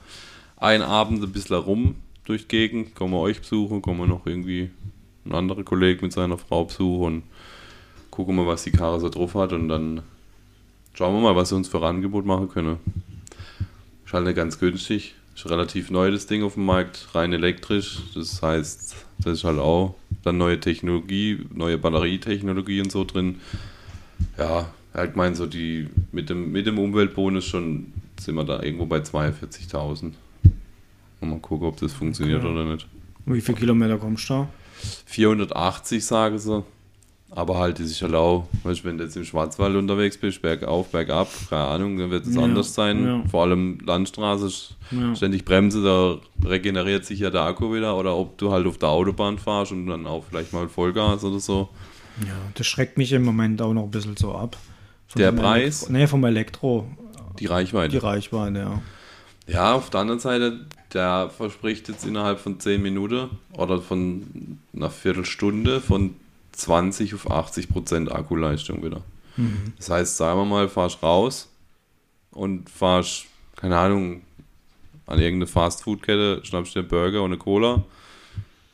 [SPEAKER 1] einen Abend ein bisschen rum durch die Gegend. Kommen wir euch besuchen, kommen wir noch irgendwie ein anderer Kollege mit seiner Frau besuchen und gucken wir, was die Karre so drauf hat. Und dann schauen wir mal, was sie uns für ein Angebot machen können. Ist halt nicht ganz günstig. Ist relativ neu das Ding auf dem Markt, rein elektrisch. Das heißt, das ist halt auch dann neue Technologie, neue Batterietechnologie und so drin. Ja, halt mein so die mit dem, mit dem Umweltbonus schon sind wir da irgendwo bei 42.000. Und Mal gucken, ob das funktioniert
[SPEAKER 2] Okay.
[SPEAKER 1] oder nicht.
[SPEAKER 2] Wie viele Kilometer kommst du da?
[SPEAKER 1] 480 sagen sie. Aber halt, ist halt auch, weißt, du, wenn du jetzt im Schwarzwald unterwegs bist, bergauf, bergab, keine Ahnung, dann wird es
[SPEAKER 2] Ja,
[SPEAKER 1] anders sein.
[SPEAKER 2] ja.
[SPEAKER 1] Vor allem Landstraße,
[SPEAKER 2] Ja.
[SPEAKER 1] ständig Bremse, da regeneriert sich ja der Akku wieder. Oder ob du halt auf der Autobahn fahrst und dann auch vielleicht mal Vollgas oder so.
[SPEAKER 2] Ja, das schreckt mich im Moment auch noch ein bisschen so ab. Von
[SPEAKER 1] Der Preis?
[SPEAKER 2] Elektro, nee, vom Elektro,
[SPEAKER 1] Die Reichweite.
[SPEAKER 2] die Reichweite, ja.
[SPEAKER 1] Ja, auf der anderen Seite, der verspricht jetzt innerhalb von 10 Minuten oder von einer Viertelstunde von 20 auf 80 Prozent Akkuleistung wieder. Das heißt, sagen wir mal, fahrst raus und fahrst, keine Ahnung, an irgendeine Fastfood-Kette, schnappst dir einen Burger und eine Cola,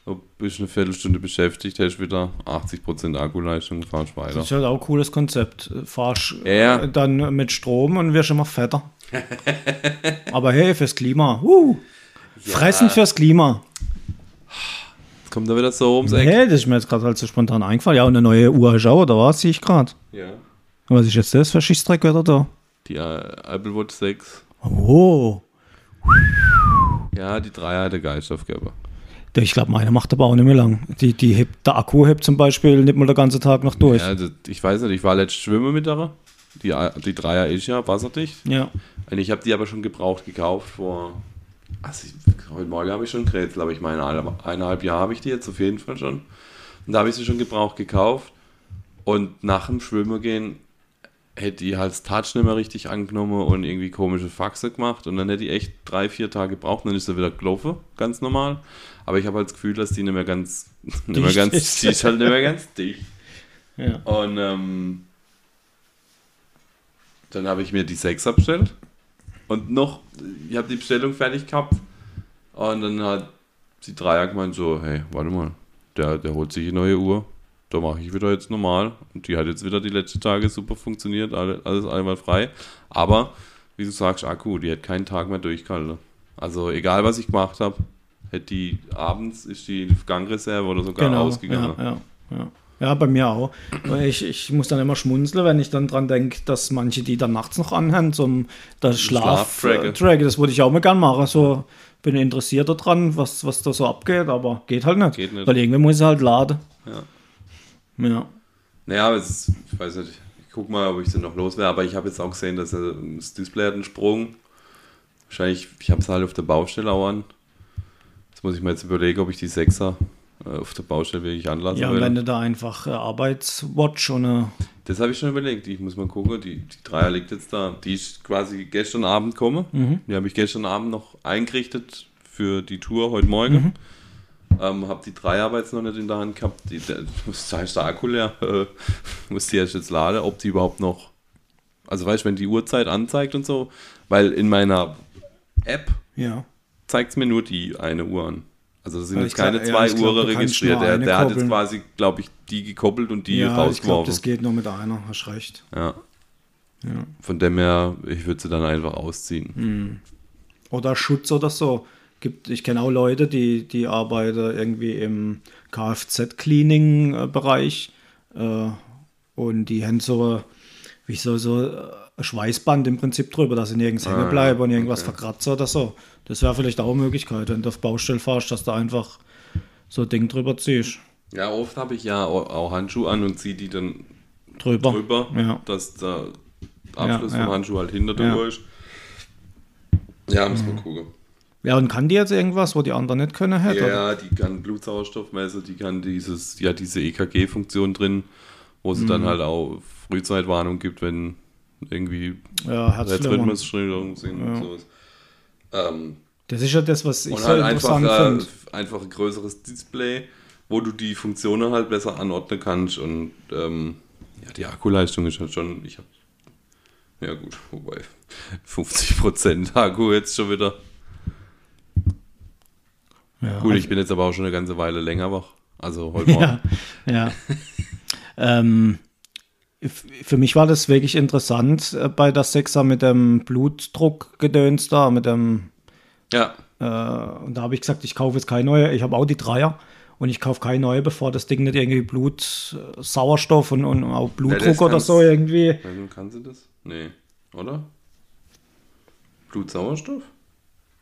[SPEAKER 1] du bist eine Viertelstunde beschäftigt, hast wieder 80 Prozent Akkuleistung und fahrst weiter.
[SPEAKER 2] Das ist halt auch ein cooles Konzept. Fahrst
[SPEAKER 1] Ja.
[SPEAKER 2] dann mit Strom und wirst immer fetter. Aber hey, fürs Klima. Uh, Fressen fürs Klima.
[SPEAKER 1] Kommt er wieder so ums Eck.
[SPEAKER 2] Hey, das ist mir jetzt gerade halt so spontan eingefallen. Ja, und eine neue Uhr hast du auch, oder was? Sehe ich gerade.
[SPEAKER 1] Ja.
[SPEAKER 2] Was ist jetzt das für Schießdreck wieder da?
[SPEAKER 1] Die äh, Apple Watch 6.
[SPEAKER 2] Oh.
[SPEAKER 1] Ja, die Dreier hat der Geiststoffgeber.
[SPEAKER 2] Ich glaube, meine macht aber auch nicht mehr lang. Die, die hebt, der Akku hebt zum Beispiel nicht mal den ganzen Tag noch durch.
[SPEAKER 1] Ja, das, ich weiß nicht, ich war letzt schwimmen mit der. Die, die Dreier ist ja wasserdicht.
[SPEAKER 2] Ja.
[SPEAKER 1] Und ich habe die aber schon gebraucht gekauft vor. Also ich, heute Morgen habe ich schon Krätsel, aber ich meine, eineinhalb, eineinhalb Jahre habe ich die jetzt auf jeden Fall schon. Und da habe ich sie schon gebraucht gekauft. Und nach dem Schwimmen gehen hätte die halt Touch nicht mehr richtig angenommen und irgendwie komische Faxe gemacht. Und dann hätte die echt drei, vier Tage gebraucht und dann ist sie wieder gelaufen, ganz normal. Aber ich habe halt das Gefühl, dass die nicht mehr ganz, nicht mehr
[SPEAKER 2] Dicht
[SPEAKER 1] ganz,
[SPEAKER 2] ist.
[SPEAKER 1] die ist halt nicht mehr ganz dicht.
[SPEAKER 2] ja.
[SPEAKER 1] Und ähm, dann habe ich mir die 6 bestellt. Und noch, ich habe die Bestellung fertig gehabt. Und dann hat die Dreier gemeint so, hey, warte mal, der, der holt sich eine neue Uhr. Da mache ich wieder jetzt normal. Und die hat jetzt wieder die letzten Tage super funktioniert, alle, alles einmal frei. Aber, wie du sagst, Akku, die hat keinen Tag mehr durchgehalten. Also egal, was ich gemacht habe, hätte die abends, ist die Gangreserve oder sogar ausgegangen.
[SPEAKER 2] Genau, Ja, ja, ja. Ja, bei mir auch. Ich, ich muss dann immer schmunzeln, wenn ich dann dran denke, dass manche die dann nachts noch anhören, zum das Schlaf
[SPEAKER 1] Schlaftracker.
[SPEAKER 2] äh. Das würde ich auch mal gern machen. So bin interessiert daran, was, was da so abgeht, aber geht halt nicht.
[SPEAKER 1] Geht nicht.
[SPEAKER 2] Weil irgendwie muss ich halt laden.
[SPEAKER 1] Ja.
[SPEAKER 2] Ja.
[SPEAKER 1] Naja, ist, ich weiß nicht, ich guck mal, ob ich sie noch los wäre, aber ich habe jetzt auch gesehen, dass er, das Display hat einen Sprung. Wahrscheinlich, ich habe es halt auf der Baustelle auch an. Jetzt muss ich mir jetzt überlegen, ob ich die 6er äh, auf der Baustelle wirklich anlassen
[SPEAKER 2] Ja, und wenn du da einfach äh, Arbeitswatch und eine
[SPEAKER 1] Das habe ich schon überlegt. Ich muss mal gucken. Die, die Dreier liegt jetzt da. Die ist quasi gestern Abend gekommen.
[SPEAKER 2] Mhm.
[SPEAKER 1] Die habe ich gestern Abend noch eingerichtet für die Tour heute Morgen.
[SPEAKER 2] Mhm.
[SPEAKER 1] Ähm, habe die Dreier jetzt noch nicht in der Hand gehabt. Die, der, da ist der Akku leer. Äh, muss die erst jetzt laden, ob die überhaupt noch. Also weißt du, wenn die Uhrzeit anzeigt und so. Weil in meiner App
[SPEAKER 2] ja.
[SPEAKER 1] zeigt es mir nur die eine Uhr an. Also da sind jetzt
[SPEAKER 2] glaub-
[SPEAKER 1] keine
[SPEAKER 2] ja,
[SPEAKER 1] zwei
[SPEAKER 2] glaub,
[SPEAKER 1] Uhren registriert. Der, der hat jetzt quasi, glaube ich, die gekoppelt und die
[SPEAKER 2] ja, ich glaube,
[SPEAKER 1] rausgeworfen.
[SPEAKER 2] das geht nur mit einer, hast recht.
[SPEAKER 1] Ja.
[SPEAKER 2] Ja.
[SPEAKER 1] Von dem her, ich würde sie dann einfach ausziehen.
[SPEAKER 2] Oder Schutz oder so. Gibt, ich kenne auch Leute, die, die arbeiten irgendwie im Kfz-Cleaning-Bereich äh, und die haben so, wie so, so ein Schweißband im Prinzip drüber, dass sie nirgends hängen bleiben und irgendwas
[SPEAKER 1] okay.
[SPEAKER 2] verkratzt oder so. Das wäre vielleicht auch eine Möglichkeit, wenn du auf Baustelle fährst, dass du einfach so ein Ding drüber ziehst.
[SPEAKER 1] Ja, oft habe ich ja auch, Handschuhe an und ziehe die dann
[SPEAKER 2] Drüber.
[SPEAKER 1] drüber,
[SPEAKER 2] Ja.
[SPEAKER 1] dass der Abschluss
[SPEAKER 2] Ja, ja.
[SPEAKER 1] vom Handschuh halt hinter der
[SPEAKER 2] Ja.
[SPEAKER 1] Ist. Ja, muss man gucken.
[SPEAKER 2] Ja, und kann die jetzt irgendwas, wo die anderen nicht können hätte? oder?
[SPEAKER 1] Ja, die kann Blutsauerstoff messen, die kann dieses, die hat diese EKG-Funktion drin, wo sie
[SPEAKER 2] Mhm.
[SPEAKER 1] dann halt auch Frühzeitwarnung gibt, wenn irgendwie
[SPEAKER 2] Ja.
[SPEAKER 1] Herzrhythmusstörungen sind und sowas. Ähm,
[SPEAKER 2] Das ist ja das, was ich
[SPEAKER 1] und halt einfach, äh, einfach ein größeres Display, wo du die Funktionen halt besser anordnen kannst und ähm, ja, die Akkuleistung ist halt schon, ich habe ja gut, wobei 50% Akku jetzt schon wieder.
[SPEAKER 2] Ja,
[SPEAKER 1] Gut, ich bin jetzt aber auch schon eine ganze Weile länger wach. Also heute
[SPEAKER 2] Ja,
[SPEAKER 1] Morgen.
[SPEAKER 2] ja. ähm, f- für mich war das wirklich interessant äh, bei der Sechser mit dem Blutdruckgedöns da, mit dem,
[SPEAKER 1] Ja.
[SPEAKER 2] äh, und da habe ich gesagt, ich kaufe jetzt keine neue, ich habe auch die Dreier und ich kaufe keine neue, bevor das Ding nicht irgendwie Blut, äh, Sauerstoff und, und auch Blutdruck
[SPEAKER 1] das
[SPEAKER 2] oder so irgendwie.
[SPEAKER 1] Kann sie das? Nee, oder? Blutsauerstoff?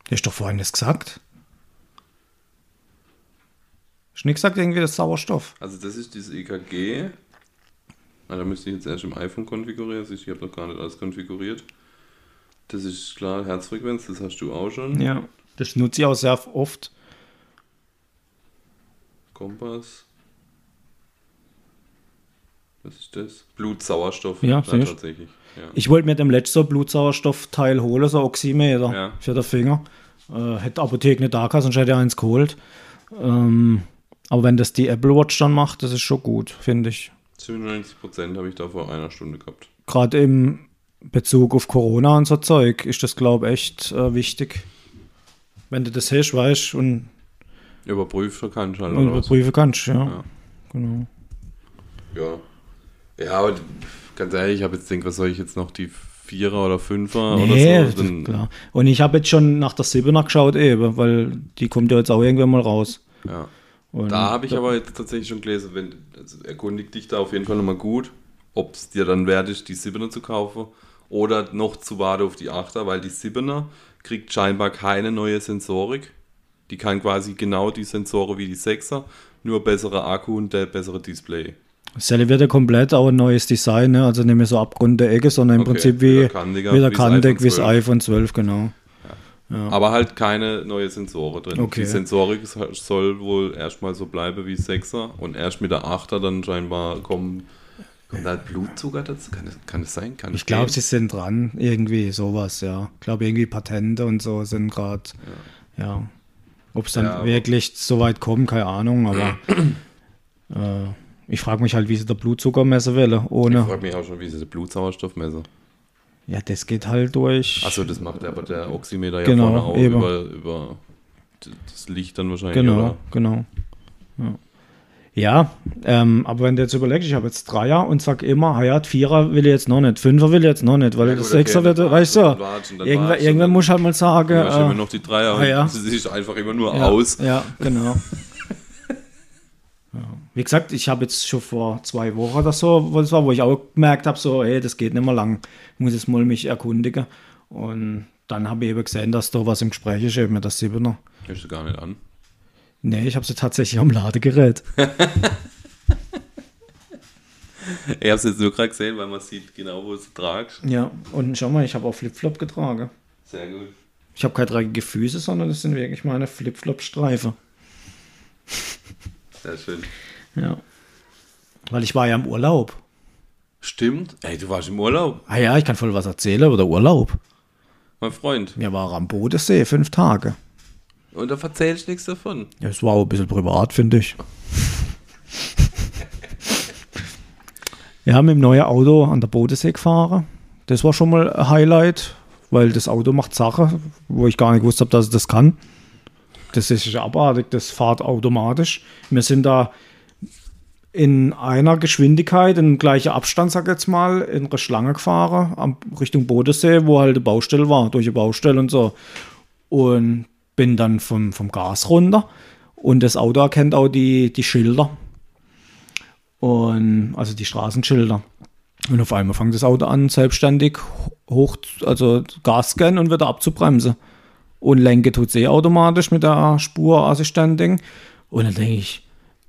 [SPEAKER 2] Du hast doch vorhin das gesagt. Du nicht gesagt, irgendwie das Sauerstoff?
[SPEAKER 1] Also das ist dieses EKG. Na, da müsste ich jetzt erst im iPhone konfigurieren. Du, Ich habe noch gar nicht alles konfiguriert. Das ist klar, Herzfrequenz, das hast du auch schon.
[SPEAKER 2] Ja. Das nutze ich auch sehr oft.
[SPEAKER 1] Kompass. Was ist das? Blutsauerstoff.
[SPEAKER 2] Ja, siehst.
[SPEAKER 1] tatsächlich. Ja.
[SPEAKER 2] Ich wollte mir dem letzten Blutsauerstoffteil holen, so Oximeter
[SPEAKER 1] Ja.
[SPEAKER 2] für den Finger. Äh, hätte Apotheke nicht da gehabt, sonst hätte ich eins geholt. Ähm, aber wenn das die Apple Watch dann macht, das ist schon gut, finde ich.
[SPEAKER 1] 97% habe ich da vor einer Stunde gehabt.
[SPEAKER 2] Gerade im Bezug auf Corona und so Zeug ist das, glaube ich, echt äh, wichtig. Wenn du das hast, weißt und,
[SPEAKER 1] Überprüfen kannst du halt.
[SPEAKER 2] und
[SPEAKER 1] was?
[SPEAKER 2] überprüfen kannst, ja.
[SPEAKER 1] Ja.
[SPEAKER 2] Genau.
[SPEAKER 1] Ja. Ja, aber ganz ehrlich, ich habe jetzt gedacht, was soll ich jetzt noch die Vierer oder Fünfer
[SPEAKER 2] Nee,
[SPEAKER 1] oder so? Dann,
[SPEAKER 2] klar. Und ich habe jetzt schon nach der Siebener geschaut eben, weil die kommt ja jetzt auch irgendwann mal raus.
[SPEAKER 1] ja.
[SPEAKER 2] Und
[SPEAKER 1] Da habe ich aber jetzt tatsächlich schon gelesen, wenn, also erkundig dich da auf jeden Fall nochmal gut, ob es dir dann wert ist, die Siebener zu kaufen oder noch zu warten auf die Achter, weil die Siebener kriegt scheinbar keine neue Sensorik. Die kann quasi genau die Sensoren wie die 6er, nur bessere Akku und der bessere Display.
[SPEAKER 2] Selle wird ja komplett auch ein neues Design, ne? also nicht mehr so abgrunde Ecke, sondern im
[SPEAKER 1] Okay,
[SPEAKER 2] Prinzip wie,
[SPEAKER 1] wieder
[SPEAKER 2] der Kantig, wie das
[SPEAKER 1] 12.
[SPEAKER 2] iPhone 12, genau.
[SPEAKER 1] Aber halt keine neue Sensoren drin.
[SPEAKER 2] Okay.
[SPEAKER 1] Die Sensorik soll wohl erstmal so bleiben wie 6er und erst mit der 8er dann scheinbar kommen. Kommt halt Blutzucker dazu? Kann es, kann es sein? Kann
[SPEAKER 2] Ich glaube, sie sind dran, irgendwie sowas, ja. Ich glaube, irgendwie Patente und so sind gerade, ja. Ob es dann
[SPEAKER 1] Ja,
[SPEAKER 2] wirklich so weit kommt, keine Ahnung, aber äh, ich frage mich halt, wie sie der Blutzucker messen will,
[SPEAKER 1] Ich
[SPEAKER 2] ohne.
[SPEAKER 1] frage mich auch schon, wie sie den Blutsauerstoff messen.
[SPEAKER 2] Ja, das geht halt durch.
[SPEAKER 1] Achso, das macht aber der Oximeter ja
[SPEAKER 2] Genau,
[SPEAKER 1] vorne auch
[SPEAKER 2] eben.
[SPEAKER 1] über, über das Licht dann wahrscheinlich.
[SPEAKER 2] Genau,
[SPEAKER 1] Oder?
[SPEAKER 2] genau. Ja, ja ähm, aber wenn du jetzt überlegst, ich habe jetzt Dreier und sag immer, ah ja, Vierer will ich jetzt noch nicht, Fünfer will ich jetzt noch nicht, weil
[SPEAKER 1] Ja,
[SPEAKER 2] das
[SPEAKER 1] okay,
[SPEAKER 2] Sechser
[SPEAKER 1] dann
[SPEAKER 2] wird, weißt du, irgendwann, irgendwann muss ich halt mal sagen,
[SPEAKER 1] Du hast
[SPEAKER 2] äh,
[SPEAKER 1] immer noch die Dreier
[SPEAKER 2] ah, ja.
[SPEAKER 1] und sie sieht einfach immer nur
[SPEAKER 2] ja,
[SPEAKER 1] aus.
[SPEAKER 2] Ja, genau. ja. Wie gesagt, ich habe jetzt schon vor zwei Wochen oder so, wo das war, wo ich auch gemerkt habe, so, ey, das geht nicht mehr lang, ich muss jetzt mal mich erkundigen. Und dann habe ich eben gesehen, dass da was im Gespräch ist, eben der Siebener.
[SPEAKER 1] Hörst du gar nicht an.
[SPEAKER 2] Nee, ich habe sie tatsächlich am Ladegerät.
[SPEAKER 1] Ich habe es jetzt nur gerade gesehen, weil man sieht genau, wo du es tragst.
[SPEAKER 2] Ja, und schau mal, ich habe auch Flipflop getragen.
[SPEAKER 1] Sehr gut.
[SPEAKER 2] Ich habe keine dreckige Füße, sondern das sind wirklich meine Flipflop-Streifen.
[SPEAKER 1] Sehr schön.
[SPEAKER 2] Ja. Weil ich war ja im Urlaub.
[SPEAKER 1] Stimmt. Ey, du warst im Urlaub,
[SPEAKER 2] Ah ja, ich kann voll was erzählen über den Urlaub.
[SPEAKER 1] mein Freund.
[SPEAKER 2] Wir waren am Bodensee, fünf Tage.
[SPEAKER 1] Und da erzählst du nichts davon.
[SPEAKER 2] Ja, es war auch ein bisschen privat, finde ich. Wir haben mit dem neuen Auto an der Bodensee gefahren. Das war schon mal ein Highlight, weil das Auto macht Sachen, wo ich gar nicht gewusst habe, dass es das kann. Das ist abartig, das fährt automatisch. Wir sind da in einer Geschwindigkeit, in gleicher Abstand, sag ich jetzt mal, in eine Schlange gefahren, Richtung Bodensee, wo halt eine Baustelle war, durch eine Baustelle und so. Und bin dann vom, vom Gas runter und das Auto erkennt auch die, die Schilder. Und also die Straßenschilder. Und auf einmal fängt das Auto an, selbstständig hoch, also Gas scannen und wieder abzubremsen. Und lenke tut sie automatisch mit der Spurassistentin. Und dann denke ich,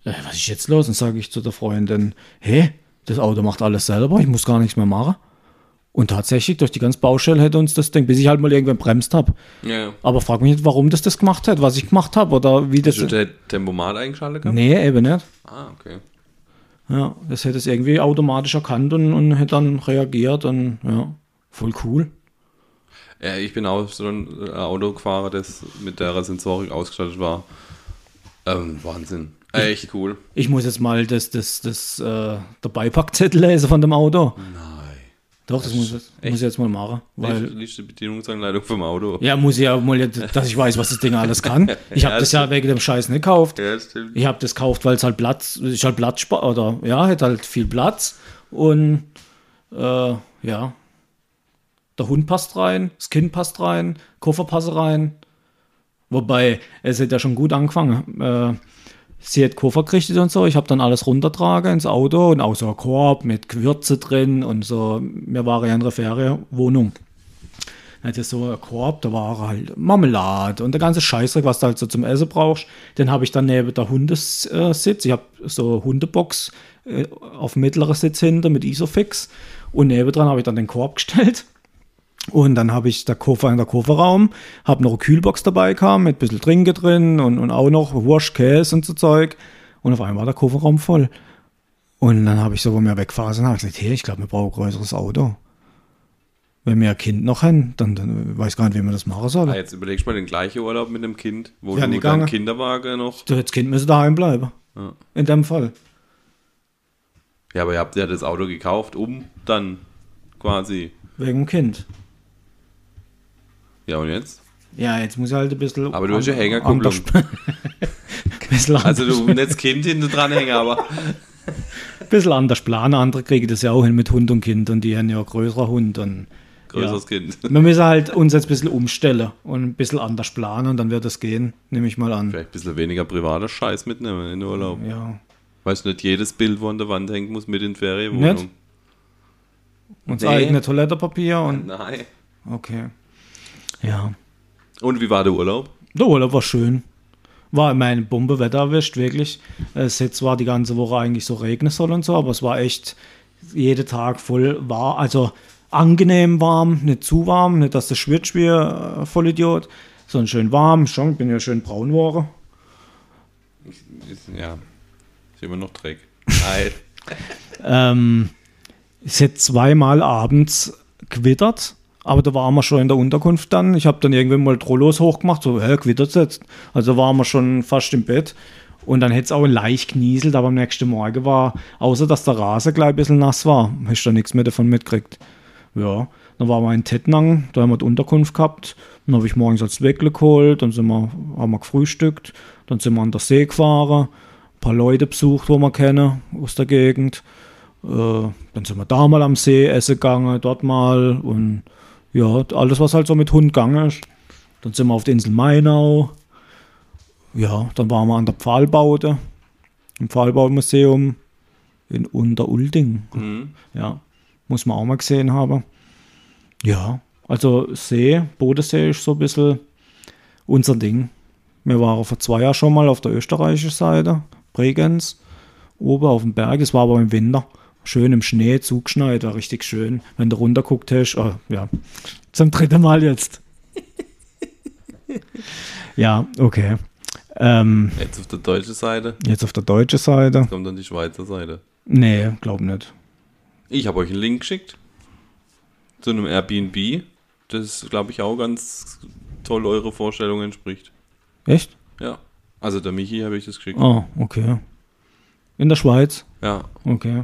[SPEAKER 2] äh, was ist jetzt los? Und sage ich zu der Freundin, hä, das Auto macht alles selber, ich muss gar nichts mehr machen. Und tatsächlich, durch die ganze Baustelle hätte uns das Ding, bis ich halt mal irgendwann bremst habe.
[SPEAKER 1] Ja, ja.
[SPEAKER 2] Aber frag mich nicht, warum das das gemacht hat, was ich gemacht habe oder wie das.
[SPEAKER 1] Hast du der Tempomat eingeschaltet gehabt?
[SPEAKER 2] Nee, eben nicht.
[SPEAKER 1] Ah, okay.
[SPEAKER 2] Ja, das hätte es irgendwie automatisch erkannt und, und hätte dann reagiert und ja, voll cool.
[SPEAKER 1] Ja, ich bin auch so ein äh, Auto gefahren, das mit der Sensorik ausgestattet war. Ähm, Wahnsinn. Echt cool.
[SPEAKER 2] Ich muss jetzt mal das, das, das, äh, der Beipackzettel lesen von dem Auto.
[SPEAKER 1] Nein.
[SPEAKER 2] Doch, das muss, muss ich jetzt mal machen.
[SPEAKER 1] Weil die Bedienungsanleitung vom Auto.
[SPEAKER 2] ja, muss ich ja mal, dass ich weiß, was das Ding alles kann. Ich habe
[SPEAKER 1] Ja,
[SPEAKER 2] das ja wegen dem Scheiß nicht gekauft.
[SPEAKER 1] Ja.
[SPEAKER 2] Ich habe das gekauft, weil es halt Platz, ist halt Platz, oder ja, hat halt viel Platz und äh, ja, der Hund passt rein, das Kind passt rein, Koffer passt rein. Wobei, es hat ja schon gut angefangen. Äh, sie hat Koffer gerichtet und so. Ich habe dann alles runtertragen ins Auto und auch so ein Korb mit Gewürze drin und so. Wir waren ja in einer Ferienwohnung. Dann hatte so ein Korb, da war halt Marmelade und der ganze Scheißdreck, was du halt so zum Essen brauchst. Den habe ich dann neben der Hundesitz. Ich habe so Hundebox äh, auf mittlerer Sitz hinter mit Isofix. Und nebendran habe ich dann den Korb gestellt. Und dann habe ich der Koffer in der Kofferraum, habe noch eine Kühlbox dabei gehabt mit ein bisschen Trinke drin und, und auch noch Wurst, Käse und so Zeug. Und auf einmal war der Kofferraum voll. Und dann habe ich so, wo wir wegfahren sind, habe ich gesagt, hey, ich glaube, wir brauchen ein größeres Auto. Wenn wir ein Kind noch haben, dann, dann weiß ich gar nicht, wie wir das machen sollen.
[SPEAKER 1] Ah, jetzt überlegst du mal den gleichen Urlaub mit dem Kind, wo
[SPEAKER 2] Ja,
[SPEAKER 1] du
[SPEAKER 2] gegangen.
[SPEAKER 1] Kinderwagen noch.
[SPEAKER 2] Das Kind müsste daheim bleiben.
[SPEAKER 1] Ja.
[SPEAKER 2] In dem Fall.
[SPEAKER 1] ja, aber ihr habt ja das Auto gekauft, um dann quasi.
[SPEAKER 2] Wegen dem Kind.
[SPEAKER 1] Ja, und jetzt?
[SPEAKER 2] Ja, jetzt muss ich halt ein bisschen.
[SPEAKER 1] Aber du hast ja Hängerkupplung.
[SPEAKER 2] anders- ein bisschen,
[SPEAKER 1] Also du nicht das Kind hinten dran hängen, aber.
[SPEAKER 2] ein bisschen anders planen. Andere kriegen das ja auch hin mit Hund und Kind und die haben ja größerer Hund. Und,
[SPEAKER 1] Größeres
[SPEAKER 2] ja.
[SPEAKER 1] Kind.
[SPEAKER 2] Wir müssen halt uns jetzt ein bisschen umstellen und ein bisschen anders planen und dann wird es gehen, nehme ich mal an.
[SPEAKER 1] Vielleicht ein bisschen weniger privater Scheiß mitnehmen in den Urlaub.
[SPEAKER 2] Ja.
[SPEAKER 1] Weißt du, nicht jedes Bild, wo an der Wand hängt, muss mit in die Ferienwohnung.
[SPEAKER 2] Nicht? Und das
[SPEAKER 1] Nee.
[SPEAKER 2] eigene Toilettenpapier und
[SPEAKER 1] Nein.
[SPEAKER 2] okay. Ja.
[SPEAKER 1] Und wie war der Urlaub?
[SPEAKER 2] Der Urlaub war schön. War mein Bombewetter erwischt, wirklich. Es hätte zwar die ganze Woche eigentlich so regnen sollen und so, aber es war echt jeden Tag voll war, also angenehm warm, nicht zu warm, nicht, dass du schwitzt wie ein Vollidiot, sondern schön warm. Schon, bin ja schön braun geworden.
[SPEAKER 1] Ja, ist immer noch Dreck. Nein.
[SPEAKER 2] Ähm, es hat zweimal abends gewittert, aber da waren wir schon in der Unterkunft dann. Ich habe dann irgendwann mal Trollos hochgemacht, so, hä, gewittert jetzt. Also waren wir schon fast im Bett. Und dann hätte es auch leicht knieselt, aber am nächsten Morgen war, außer dass der Rasen gleich ein bisschen nass war, hast du da nichts mehr davon mitgekriegt. Ja, dann waren wir in Tettnang, da haben wir die Unterkunft gehabt. Dann habe ich morgens als Weckle geholt, dann sind wir, haben wir gefrühstückt, dann sind wir an der See gefahren, ein paar Leute besucht, wo wir kennen aus der Gegend. Äh, dann sind wir da mal am See essen gegangen, dort mal und ja, alles, was halt so mit Hund gegangen ist. Dann sind wir auf der Insel Mainau. Ja, dann waren wir an der Pfahlbaute, im Pfahlbaumuseum in Unterulding.
[SPEAKER 1] Mhm.
[SPEAKER 2] Ja, muss man auch mal gesehen haben. Ja, also See, Bodensee ist so ein bisschen unser Ding. Wir waren vor zwei Jahren schon mal auf der österreichischen Seite, Bregenz, oben auf dem Berg. Es war aber im Winter. Schön im Schnee, zugeschneit, war richtig schön. Wenn du runterguckt hast, oh, ja, zum dritten Mal jetzt. ja, okay. Ähm,
[SPEAKER 1] Jetzt auf der deutschen Seite
[SPEAKER 2] jetzt auf der deutschen Seite.
[SPEAKER 1] kommt dann die Schweizer Seite.
[SPEAKER 2] Nee, glaub nicht.
[SPEAKER 1] Ich habe euch einen Link geschickt zu einem Airbnb, das, glaube ich, auch ganz toll eure Vorstellungen entspricht.
[SPEAKER 2] Echt?
[SPEAKER 1] Ja. Also der Michi habe ich das geschickt.
[SPEAKER 2] Oh, okay. In der Schweiz?
[SPEAKER 1] Ja.
[SPEAKER 2] Okay.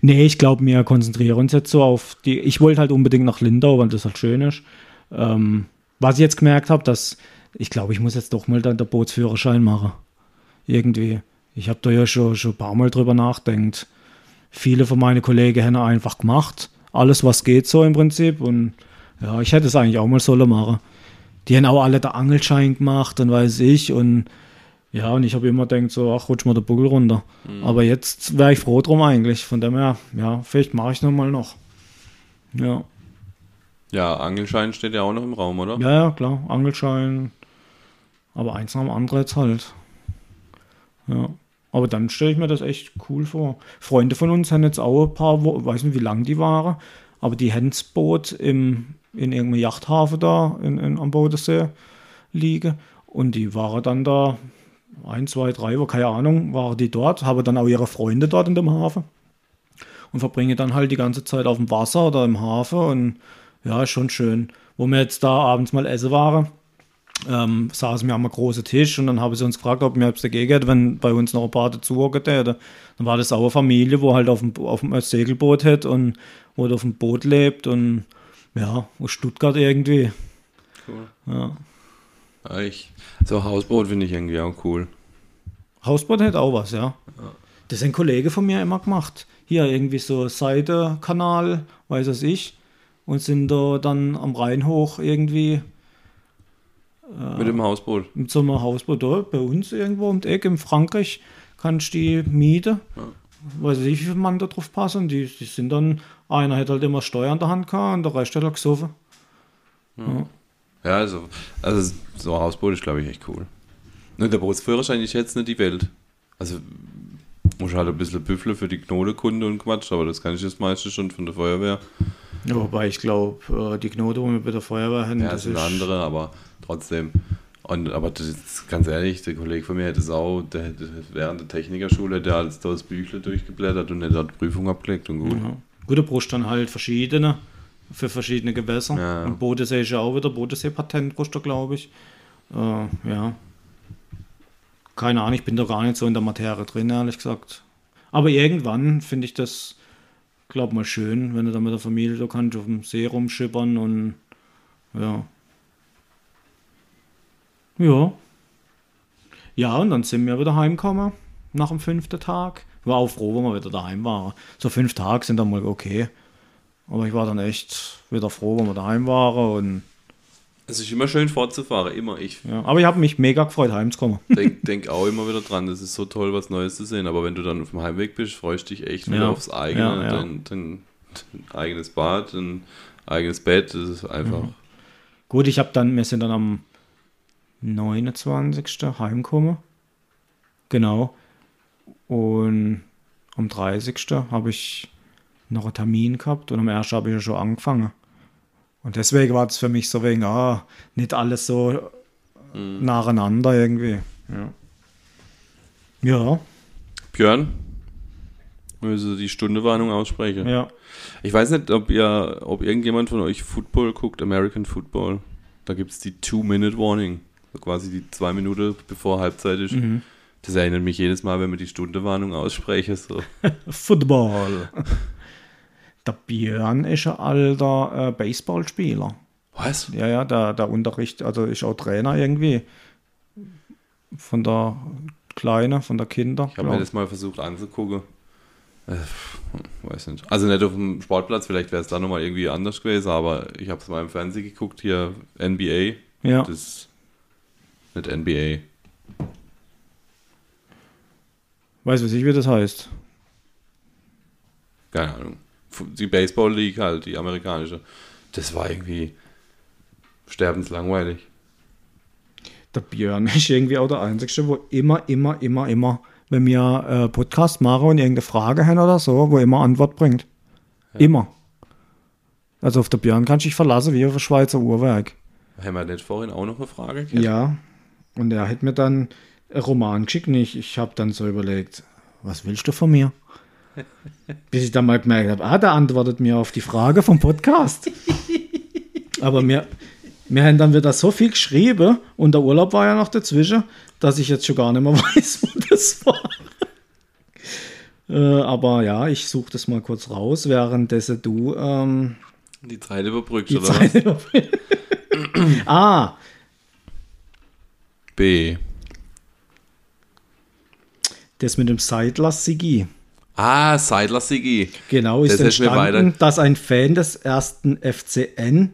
[SPEAKER 2] Nee, ich glaube, wir konzentrieren uns jetzt so auf die. Ich wollte halt unbedingt nach Lindau, weil das halt schön ist. Ähm, was ich jetzt gemerkt habe, dass ich glaube, ich muss jetzt doch mal dann der Bootsführerschein machen. Irgendwie. Ich habe da ja schon, schon ein paar Mal drüber nachdenkt. Viele von meinen Kollegen haben einfach gemacht. Alles, was geht, so im Prinzip. Und ja, ich hätte es eigentlich auch mal sollen machen. Die haben auch alle der Angelschein gemacht und weiß ich. Und ja, und ich habe immer gedacht, so, ach, rutsch mal der Buckel runter. Aber jetzt wäre ich froh drum eigentlich. Von dem her, ja, vielleicht mache ich nochmal noch. Ja.
[SPEAKER 1] Ja, Angelschein steht ja auch noch im Raum, oder?
[SPEAKER 2] ja, ja, klar, Angelschein. Aber eins nach dem anderen jetzt halt. Ja. Aber dann stelle ich mir das echt cool vor. Freunde von uns haben jetzt auch ein paar, Wo weiß nicht, wie lang die waren, aber die haben das Boot im, in irgendeinem Yachthafen da in, in, am Bodensee liegen. Und die waren dann da ein, zwei, drei Wochen, keine Ahnung, waren die dort, haben dann auch ihre Freunde dort in dem Hafen und verbringen dann halt die ganze Zeit auf dem Wasser oder im Hafen und ja, schon schön. Wo wir jetzt da abends mal essen waren, ähm, saßen wir am großen Tisch und dann haben sie uns gefragt, ob wir etwas dagegen hätten, wenn bei uns noch ein paar dazuhocken hätten. Dann war das auch eine Familie, wo halt auf dem, auf dem Segelboot hat und wo auf dem Boot lebt und ja, aus Stuttgart irgendwie.
[SPEAKER 1] Cool.
[SPEAKER 2] Ja.
[SPEAKER 1] Ja, ich, so Hausboot finde ich irgendwie auch cool.
[SPEAKER 2] Hausboot hat auch was, ja. Das haben Kollege von mir immer gemacht. Hier irgendwie so Seitenkanal, weiß es ich. Und sind da dann am Rhein hoch irgendwie
[SPEAKER 1] Mit dem Hausboot.
[SPEAKER 2] mit so einem Hausboot da bei uns irgendwo um die Ecke in Frankreich kannst du die mieten. Weiß ich, wie viele Mann da drauf passen. Die, die sind dann, einer hat halt immer Steuer in der Hand gehabt und der Rest hat halt gesoffen.
[SPEAKER 1] Ja, also, also so ein Hausboot ist, glaube ich, echt cool. Und der Bootsführerschein ist jetzt nicht die Welt. Also, muss halt ein bisschen büffeln für die Knotenkunde und Quatsch, aber das kann ich jetzt meistens schon von der Feuerwehr.
[SPEAKER 2] Ja, wobei ich glaube, die Knote, die wir bei der Feuerwehr haben,
[SPEAKER 1] Ja,
[SPEAKER 2] das
[SPEAKER 1] sind
[SPEAKER 2] ist
[SPEAKER 1] andere, aber trotzdem. Und, aber das ist, ganz ehrlich, der Kollege von mir hätte es auch, der hätte während der Technikerschule, der hat da das Büchle durchgeblättert und hätte dort die Prüfung abgelegt und gut.
[SPEAKER 2] Ja. Gut, brauchst dann halt verschiedene für verschiedene Gewässer.
[SPEAKER 1] Ja.
[SPEAKER 2] Und Bodensee ist ja auch wieder Bodensee-Patent, glaube ich. Äh, ja. Keine Ahnung, ich bin da gar nicht so in der Materie drin, ehrlich gesagt. Aber irgendwann finde ich das, glaub mal, schön, wenn du da mit der Familie da kannst auf dem See rumschippern und ja. Ja. Ja, und dann sind wir wieder heimgekommen nach dem fünften Tag. War auch froh, wenn wir wieder daheim waren. So fünf Tage sind dann mal okay. Aber ich war dann echt wieder froh, wenn wir daheim waren. Und,
[SPEAKER 1] Es ist immer schön fortzufahren, immer. Ich
[SPEAKER 2] ja. Aber ich habe mich mega gefreut, heimzukommen.
[SPEAKER 1] denke denk auch immer wieder dran, das ist so toll, was Neues zu sehen. Aber wenn du dann auf dem Heimweg bist, freust du dich echt wieder
[SPEAKER 2] Ja.
[SPEAKER 1] aufs eigene,
[SPEAKER 2] Ja.
[SPEAKER 1] Dein, dein, dein eigenes Bad, ein eigenes Bett. Das ist einfach.
[SPEAKER 2] Gut, ich habe dann, wir sind dann am 29. heimgekommen. Genau. Und am 30. habe ich noch einen Termin gehabt und am 1. habe ich ja schon angefangen. Und deswegen war es für mich so wegen, ah, nicht alles so nacheinander irgendwie. Ja. Ja,
[SPEAKER 1] Björn, müssen die Stundewarnung aussprechen?
[SPEAKER 2] ja.
[SPEAKER 1] Ich weiß nicht, ob ihr, ob irgendjemand von euch Football guckt, American Football. Da gibt es die Two-Minute-Warning. So quasi die zwei Minuten bevor Halbzeit ist.
[SPEAKER 2] Mhm.
[SPEAKER 1] Das erinnert mich jedes Mal, wenn wir die Stundewarnung aussprechen. So.
[SPEAKER 2] Football. Der Björn ist ein alter äh, Baseballspieler.
[SPEAKER 1] Was?
[SPEAKER 2] Ja, ja, der, der Unterricht, also ist auch Trainer irgendwie. Von der Kleine, von der Kinder.
[SPEAKER 1] Ich habe mir das mal versucht anzugucken. Äh, weiß nicht. Also nicht auf dem Sportplatz, vielleicht wäre es da nochmal irgendwie anders gewesen, aber ich habe es mal im Fernsehen geguckt, hier NBA.
[SPEAKER 2] ja.
[SPEAKER 1] Das ist nicht NBA.
[SPEAKER 2] Weiß was ich, wie das heißt.
[SPEAKER 1] Keine Ahnung. Die Baseball League halt, die amerikanische. Das war irgendwie sterbenslangweilig.
[SPEAKER 2] Der Björn ist irgendwie auch der Einzige, wo immer, immer, immer, immer, wenn wir äh, Podcast machen und irgendeine Frage haben oder so, wo immer Antwort bringt. Immer. Also auf der Björn kannst du dich verlassen, wie auf ein Schweizer Uhrwerk.
[SPEAKER 1] Haben wir nicht vorhin auch noch eine Frage? gehabt?
[SPEAKER 2] Ja. Und er hat mir dann einen Roman geschickt ich, ich habe dann so überlegt, was willst du von mir? Bis ich dann mal gemerkt habe, ah, der antwortet mir auf die Frage vom Podcast. Aber wir, wir haben dann wieder so viel geschrieben und der Urlaub war ja noch dazwischen, dass ich jetzt schon gar nicht mehr weiß, wo das war. äh, aber ja, ich suche das mal kurz raus, währenddessen du ähm,
[SPEAKER 1] Die Zeit überbrückt,
[SPEAKER 2] die
[SPEAKER 1] oder
[SPEAKER 2] Zeit
[SPEAKER 1] was?
[SPEAKER 2] Ah,
[SPEAKER 1] B.
[SPEAKER 2] das mit dem Seidler Sigi.
[SPEAKER 1] Ah, Seidler Sigi.
[SPEAKER 2] Genau, ist
[SPEAKER 1] Das
[SPEAKER 2] entstanden, dass ein Fan des ersten FCN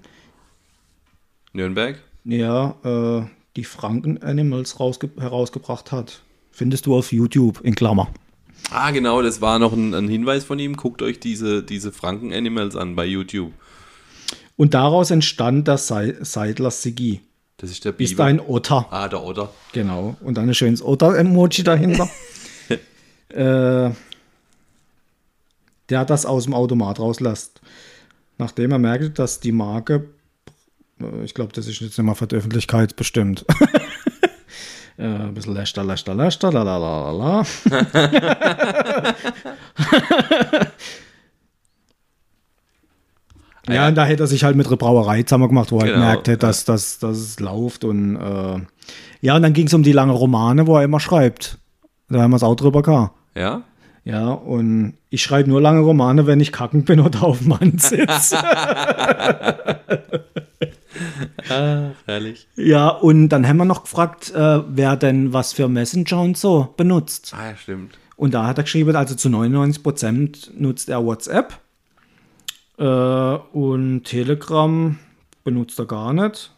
[SPEAKER 1] Nürnberg?
[SPEAKER 2] ja, äh, die Franken Animals rausge herausgebracht hat. Findest du auf YouTube in Klammer.
[SPEAKER 1] Ah, genau, das war noch ein, ein Hinweis von ihm. Guckt euch diese, diese Franken-Animals an bei YouTube.
[SPEAKER 2] Und daraus entstand der Sei Seidler Sigi.
[SPEAKER 1] Das ist der
[SPEAKER 2] Ist
[SPEAKER 1] Biber.
[SPEAKER 2] ein Otter.
[SPEAKER 1] Ah, der Otter.
[SPEAKER 2] Genau. Und dann ein schönes Otter-Emoji dahinter. äh, der das aus dem Automat rauslässt. Nachdem er merkt, dass die Marke, äh, ich glaube, das ist jetzt nicht mal für die Öffentlichkeit bestimmt. äh, ein bisschen lächter, lächter, lächter, la la la la la. Ja, und da hätte er sich halt mit einer Brauerei zusammen gemacht, wo er halt
[SPEAKER 1] Genau,
[SPEAKER 2] merkt, hätte, dass, dass, dass es läuft. Und äh, ja, und dann ging es um die lange Romane, wo er immer schreibt. Da haben wir es auch drüber gehabt.
[SPEAKER 1] Ja?
[SPEAKER 2] Ja, und ich schreibe nur lange Romane, wenn ich kacken bin oder auf dem Mann sitze.
[SPEAKER 1] Ah, herrlich.
[SPEAKER 2] ja, und dann haben wir noch gefragt, äh, wer denn was für Messenger und so benutzt.
[SPEAKER 1] Ah, ja, stimmt.
[SPEAKER 2] Und da hat er geschrieben, also zu 99% nutzt er WhatsApp. Äh, und Telegram benutzt er gar nicht.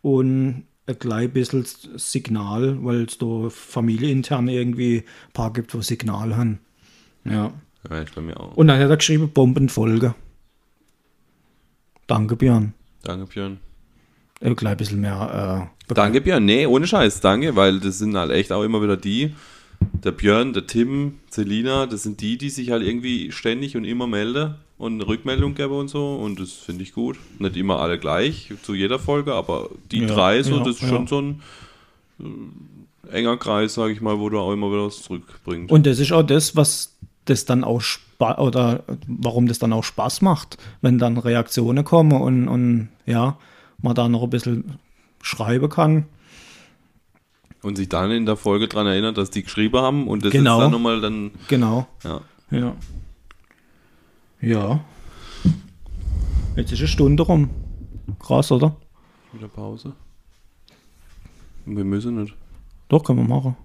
[SPEAKER 2] Und ein klein bisschen Signal, weil es da familieintern irgendwie ein paar gibt, wo Signal haben. Ja.
[SPEAKER 1] Ja, ich bei mir auch.
[SPEAKER 2] Und dann hat er geschrieben, Bombenfolge. Danke, Björn.
[SPEAKER 1] Danke, Björn.
[SPEAKER 2] Ein klein bisschen mehr. Äh,
[SPEAKER 1] Danke, Björn. Nee, ohne Scheiß, danke, weil das sind halt echt auch immer wieder die. Der Björn, der Tim, Selina, das sind die, die sich halt irgendwie ständig und immer melden und eine Rückmeldung geben und so. Und das finde ich gut. Nicht immer alle gleich zu jeder Folge, aber die
[SPEAKER 2] Ja,
[SPEAKER 1] drei, so,
[SPEAKER 2] ja,
[SPEAKER 1] das ist
[SPEAKER 2] ja.
[SPEAKER 1] schon so ein äh, enger Kreis, sage ich mal, wo du auch immer wieder was zurückbringt.
[SPEAKER 2] Und das ist auch das, was das dann auch Spaß oder warum das dann auch Spaß macht, wenn dann Reaktionen kommen und, und ja, man da noch ein bisschen schreiben kann.
[SPEAKER 1] Und sich dann in der Folge dran erinnert, dass die geschrieben haben und das
[SPEAKER 2] Genau.
[SPEAKER 1] ist dann nochmal dann,
[SPEAKER 2] Genau.
[SPEAKER 1] ja.
[SPEAKER 2] Ja. Ja. Jetzt ist eine Stunde rum. Krass, oder?
[SPEAKER 1] Wieder Pause. Wir müssen nicht.
[SPEAKER 2] Doch, können wir machen.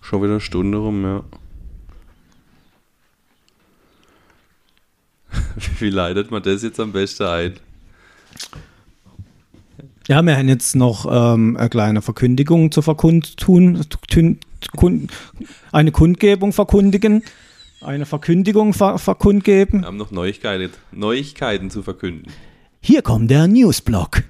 [SPEAKER 1] Schon wieder eine Stunde rum, ja. Wie leitet man das jetzt am besten ein?
[SPEAKER 2] Ja, wir haben jetzt noch ähm, eine kleine Verkündigung zu verkundtun, tun, kun, eine Kundgebung verkündigen, eine Verkündigung ver, verkundgeben.
[SPEAKER 1] Wir haben noch Neuigkeiten, Neuigkeiten zu verkünden.
[SPEAKER 2] Hier kommt der Newsblock.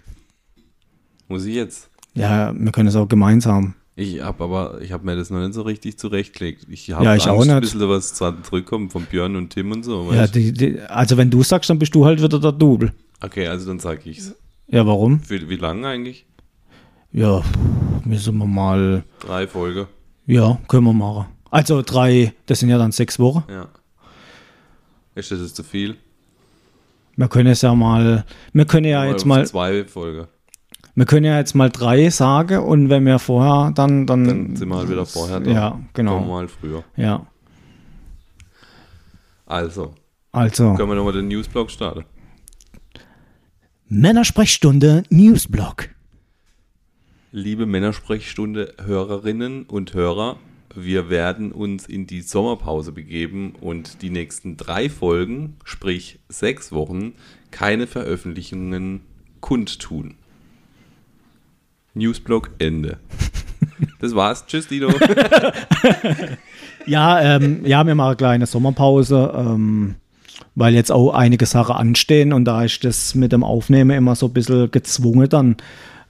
[SPEAKER 1] Muss ich jetzt?
[SPEAKER 2] Ja, wir können es auch gemeinsam.
[SPEAKER 1] Ich hab aber, ich habe mir das noch nicht so richtig zurechtgelegt. Ich habe
[SPEAKER 2] Ja, ich auch
[SPEAKER 1] Angst, ein
[SPEAKER 2] nicht.
[SPEAKER 1] bisschen was dran zurückkommt von Björn und Tim und so.
[SPEAKER 2] Ja, die, die, also wenn du sagst, dann bist du halt wieder der Double.
[SPEAKER 1] okay, also dann sag ich's.
[SPEAKER 2] Ja, warum?
[SPEAKER 1] Für, wie lange eigentlich?
[SPEAKER 2] Ja, müssen wir mal.
[SPEAKER 1] Drei Folge.
[SPEAKER 2] Ja, können wir machen. Also drei, das sind ja dann sechs Wochen.
[SPEAKER 1] Ja. Ist das jetzt zu viel?
[SPEAKER 2] Wir können es ja mal, wir können ja
[SPEAKER 1] Oder
[SPEAKER 2] jetzt mal,
[SPEAKER 1] Zwei Folge.
[SPEAKER 2] wir können ja jetzt mal drei sagen und wenn wir vorher dann, dann,
[SPEAKER 1] Dann sind wir halt wieder vorher da.
[SPEAKER 2] Ja,
[SPEAKER 1] Kommen wir
[SPEAKER 2] genau.
[SPEAKER 1] mal früher.
[SPEAKER 2] Ja,
[SPEAKER 1] Also,
[SPEAKER 2] also
[SPEAKER 1] können wir nochmal den Newsblog starten?
[SPEAKER 2] Männersprechstunde Newsblock.
[SPEAKER 1] Liebe Männersprechstunde Hörerinnen und Hörer, wir werden uns in die Sommerpause begeben und die nächsten drei Folgen, sprich sechs Wochen, keine Veröffentlichungen kundtun. Newsblog Ende. Das war's. Tschüss, Dino.
[SPEAKER 2] Ja, ähm, ja, wir machen eine kleine Sommerpause, ähm, weil jetzt auch einige Sachen anstehen und da ist das mit dem Aufnehmen immer so ein bisschen gezwungen dann.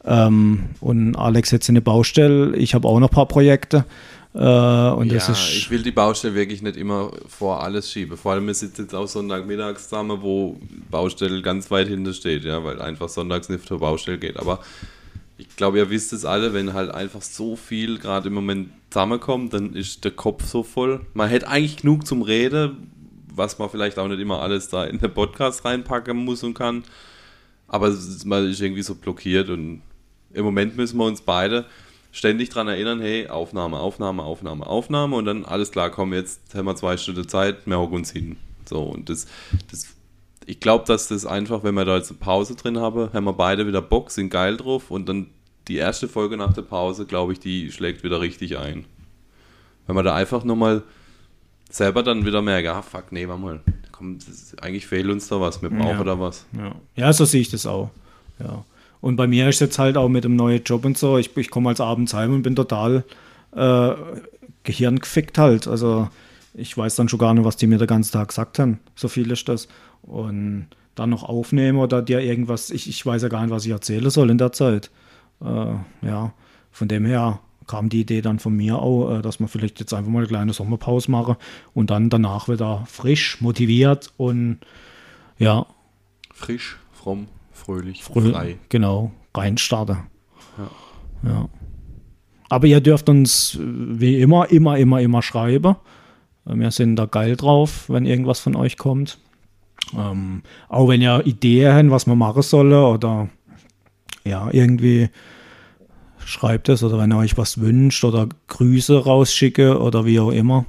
[SPEAKER 2] Ähm, und Alex jetzt in der Baustelle, ich habe auch noch ein paar Projekte. Äh, und das
[SPEAKER 1] ja,
[SPEAKER 2] ist.
[SPEAKER 1] ich will die Baustelle wirklich nicht immer vor alles schieben. Vor allem, wir sitzen jetzt auch Sonntagmittags zusammen, wo Baustelle ganz weit hinter steht, ja, weil einfach sonntags nicht zur Baustelle geht. Aber ich glaube, ihr wisst es alle, wenn halt einfach so viel gerade im Moment zusammenkommt, dann ist der Kopf so voll. Man hätte eigentlich genug zum Reden, was man vielleicht auch nicht immer alles da in den Podcast reinpacken muss und kann. Aber man ist irgendwie so blockiert und im Moment müssen wir uns beide ständig daran erinnern, hey, Aufnahme, Aufnahme, Aufnahme, Aufnahme und dann alles klar, komm, jetzt haben wir zwei Stunden Zeit, wir hocken uns hin. So, und das, das ich glaube, dass das einfach, wenn wir da jetzt eine Pause drin haben, haben wir beide wieder Bock, sind geil drauf und dann die erste Folge nach der Pause, glaube ich, die schlägt wieder richtig ein. Wenn man da einfach nochmal selber dann wieder merkt, ah, fuck, nee, warte mal, komm, das eigentlich fehlt uns da was, wir brauchen
[SPEAKER 2] Ja.
[SPEAKER 1] da was.
[SPEAKER 2] Ja. ja, so sehe ich das auch. Ja. Und bei mir ist jetzt halt auch mit dem neuen Job und so, ich, ich komme als abends heim und bin total äh, gehirngefickt halt. Also ich weiß dann schon gar nicht, was die mir den ganzen Tag gesagt haben. So viel ist das. Und dann noch aufnehmen oder dir irgendwas, ich, ich weiß ja gar nicht, was ich erzählen soll in der Zeit. Äh, ja, von dem her kam die Idee dann von mir auch, äh, dass wir vielleicht jetzt einfach mal eine kleine Sommerpause machen und dann danach wieder frisch, motiviert und ja,
[SPEAKER 1] Frisch, fromm, fröhlich,
[SPEAKER 2] Früh,
[SPEAKER 1] frei.
[SPEAKER 2] Genau, reinstarten. Ja. Aber ihr dürft uns äh, wie immer, immer, immer, immer schreiben. Äh, Wir sind da geil drauf, wenn irgendwas von euch kommt. Ähm, auch wenn ihr Ideen habt, was man machen soll oder ja, irgendwie schreibt es oder wenn ihr euch was wünscht oder Grüße rausschicke oder wie auch immer.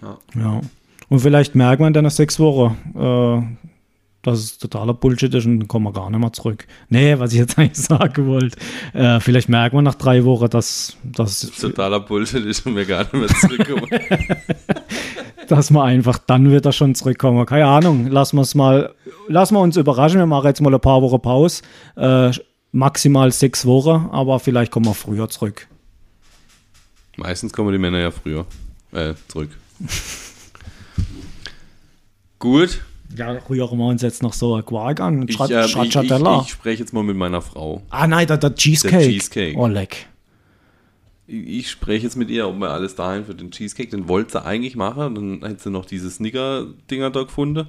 [SPEAKER 1] Ja.
[SPEAKER 2] ja. Und vielleicht merkt man dann nach sechs Wochen, äh, dass es totaler Bullshit ist und dann kommen wir gar nicht mehr zurück. Nee, was ich jetzt eigentlich sagen wollte. Äh, vielleicht merkt man nach drei Wochen, dass, dass,
[SPEAKER 1] Totaler Bullshit ist und wir gar nicht mehr zurückkommen.
[SPEAKER 2] dass wir einfach dann wieder schon zurückkommen. Keine Ahnung, lassen wir es mal, lassen wir uns überraschen. Wir machen jetzt mal ein paar Wochen Pause. Äh, maximal sechs Wochen, aber vielleicht kommen wir früher zurück.
[SPEAKER 1] Meistens kommen die Männer ja früher äh, zurück. Gut,
[SPEAKER 2] Ja, rühren wir uns jetzt noch so ein Quark an.
[SPEAKER 1] ich, äh, ich, ich, ich spreche jetzt mal mit meiner Frau.
[SPEAKER 2] Ah nein, der, der Cheesecake.
[SPEAKER 1] Cheesecake.
[SPEAKER 2] Oh, leck.
[SPEAKER 1] Ich, spreche jetzt mit ihr, ob wir alles dahin für den Cheesecake, den wollte sie eigentlich machen. Dann hätte sie noch diese Snicker-Dinger da gefunden.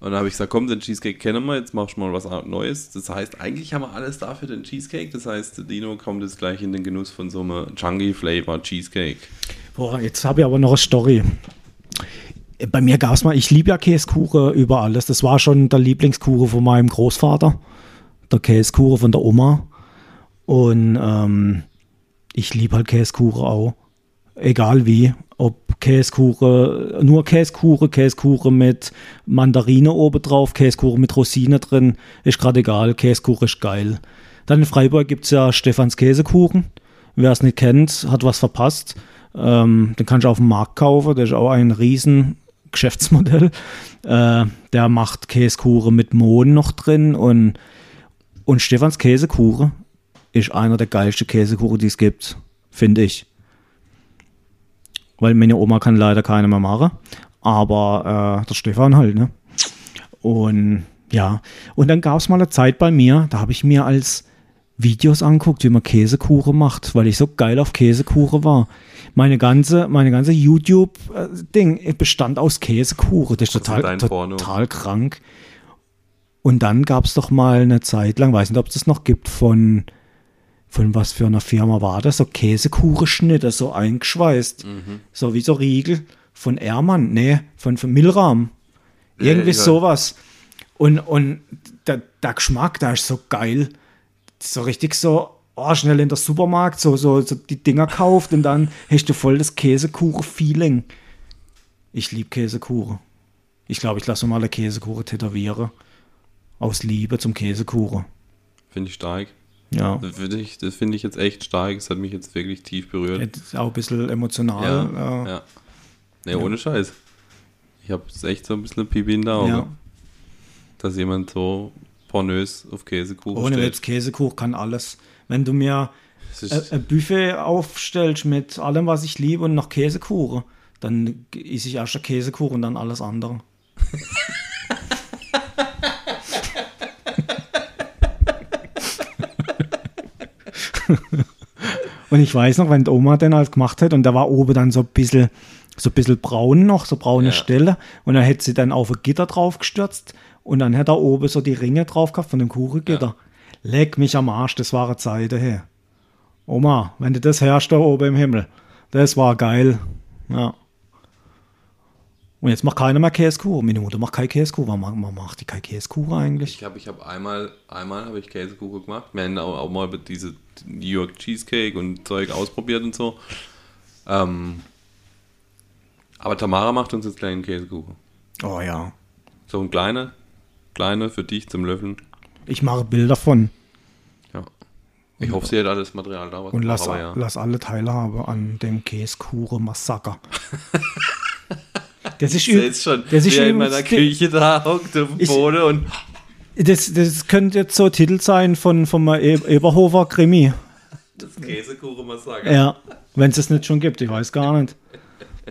[SPEAKER 1] Und dann habe ich gesagt, komm, den Cheesecake kennen wir, jetzt machst du mal was Neues. Das heißt, eigentlich haben wir alles da für den Cheesecake. Das heißt, der Dino kommt jetzt gleich in den Genuss von so einem Chunky Flavor Cheesecake.
[SPEAKER 2] Boah, jetzt habe ich aber noch eine Story. Bei mir gab es mal, ich liebe ja Käsekuchen über alles. Das war schon der Lieblingskuchen von meinem Großvater. Der Käsekuchen von der Oma. Und ähm, ich liebe halt Käsekuchen auch. Egal wie. Ob Käsekuchen, nur Käsekuchen, Käsekuchen mit Mandarine oben drauf, Käsekuchen mit Rosine drin. Ist gerade egal. Käsekuchen ist geil. Dann in Freiburg gibt es ja Stefans Käsekuchen. Wer es nicht kennt, hat was verpasst. Ähm, den kannst du auf dem Markt kaufen. Der ist auch ein riesen Geschäftsmodell. Äh, der macht Käsekuchen mit Mohn noch drin und, und Stefans Käsekuchen ist einer der geilsten Käsekuchen, die es gibt, finde ich. Weil meine Oma kann leider keine mehr machen, aber äh, der Stefan halt, ne? Und Ja, und dann gab es mal eine Zeit bei mir, da habe ich mir als Videos anguckt, wie man Käsekuchen macht, weil ich so geil auf Käsekuchen war. Meine ganze, meine ganze YouTube-Ding bestand aus Käsekuchen. Das ist
[SPEAKER 1] Das ist
[SPEAKER 2] total, total krank. Und dann gab es doch mal eine Zeit lang, weiß nicht, ob es das noch gibt, von, von was für einer Firma war das, so Käsekuchenschnitte, so eingeschweißt.
[SPEAKER 1] Mhm.
[SPEAKER 2] So wie so Riegel von Ermann, nee, von, von Milram. Irgendwie
[SPEAKER 1] Ja, ja.
[SPEAKER 2] sowas. Und, und der, der Geschmack, der ist so geil. So richtig so, oh, schnell in der Supermarkt, so, so, so die Dinger kauft und dann hast du voll das Käsekuchen-Feeling. Ich liebe Käsekuchen. Ich glaube, ich lasse mal eine Käsekuchen tätowieren. Aus Liebe zum Käsekuchen.
[SPEAKER 1] Finde ich stark.
[SPEAKER 2] Ja.
[SPEAKER 1] Das finde ich, das finde ich jetzt echt stark. Das hat mich jetzt wirklich tief berührt.
[SPEAKER 2] Ist auch ein bisschen emotional.
[SPEAKER 1] Ja,
[SPEAKER 2] äh,
[SPEAKER 1] ja. Nee, ohne Scheiß. Ich habe echt so ein bisschen Pipi in der Auge,
[SPEAKER 2] ja.
[SPEAKER 1] dass jemand so pornös auf Käsekuchen
[SPEAKER 2] Ohne. Witz, Käsekuchen kann alles. Wenn du mir ein Buffet aufstellst mit allem, was ich liebe und noch Käsekuchen, dann esse ich erst Käsekuchen und dann alles andere. und ich weiß noch, wenn die Oma den halt gemacht hat und da war oben dann so ein bisschen, so ein bisschen braun noch, so braune
[SPEAKER 1] Ja.
[SPEAKER 2] Stelle und dann hätte sie dann auf ein Gitter drauf gestürzt und dann hätte er oben so die Ringe drauf gehabt von dem Kuchengitter. Leck mich am Arsch, das war eine Zeit her. Oma, wenn du das herrschst da oben im Himmel, das war geil. Ja. Und jetzt macht keiner mehr Käsekuchen. Meine Mutter macht kein Käsekuchen. Warum macht- die kein Käsekuchen eigentlich?
[SPEAKER 1] ich habe ich hab einmal, einmal habe ich Käsekuchen gemacht. Wir haben auch, auch mal diese New York Cheesecake und Zeug ausprobiert und so. Ähm, aber Tamara macht uns jetzt kleinen Käsekuchen.
[SPEAKER 2] Oh ja.
[SPEAKER 1] So ein kleiner, kleiner für dich zum Löffeln.
[SPEAKER 2] Ich mache Bilder von
[SPEAKER 1] Ja. Ich hoffe, sie hat alles Material da.
[SPEAKER 2] Und lass,
[SPEAKER 1] aber ja.
[SPEAKER 2] lass alle teilhabe an dem Käsekuchen-Massaker. das ist,
[SPEAKER 1] Ich
[SPEAKER 2] ü-
[SPEAKER 1] sehe schon,
[SPEAKER 2] das ist
[SPEAKER 1] in
[SPEAKER 2] übrigens
[SPEAKER 1] meiner Küche da hockt auf dem Boden und
[SPEAKER 2] Das, das könnte jetzt so Titel sein von vom e Eberhofer Krimi.
[SPEAKER 1] das Käsekuchen-Massaker.
[SPEAKER 2] Ja, wenn es es nicht schon gibt, ich weiß gar nicht.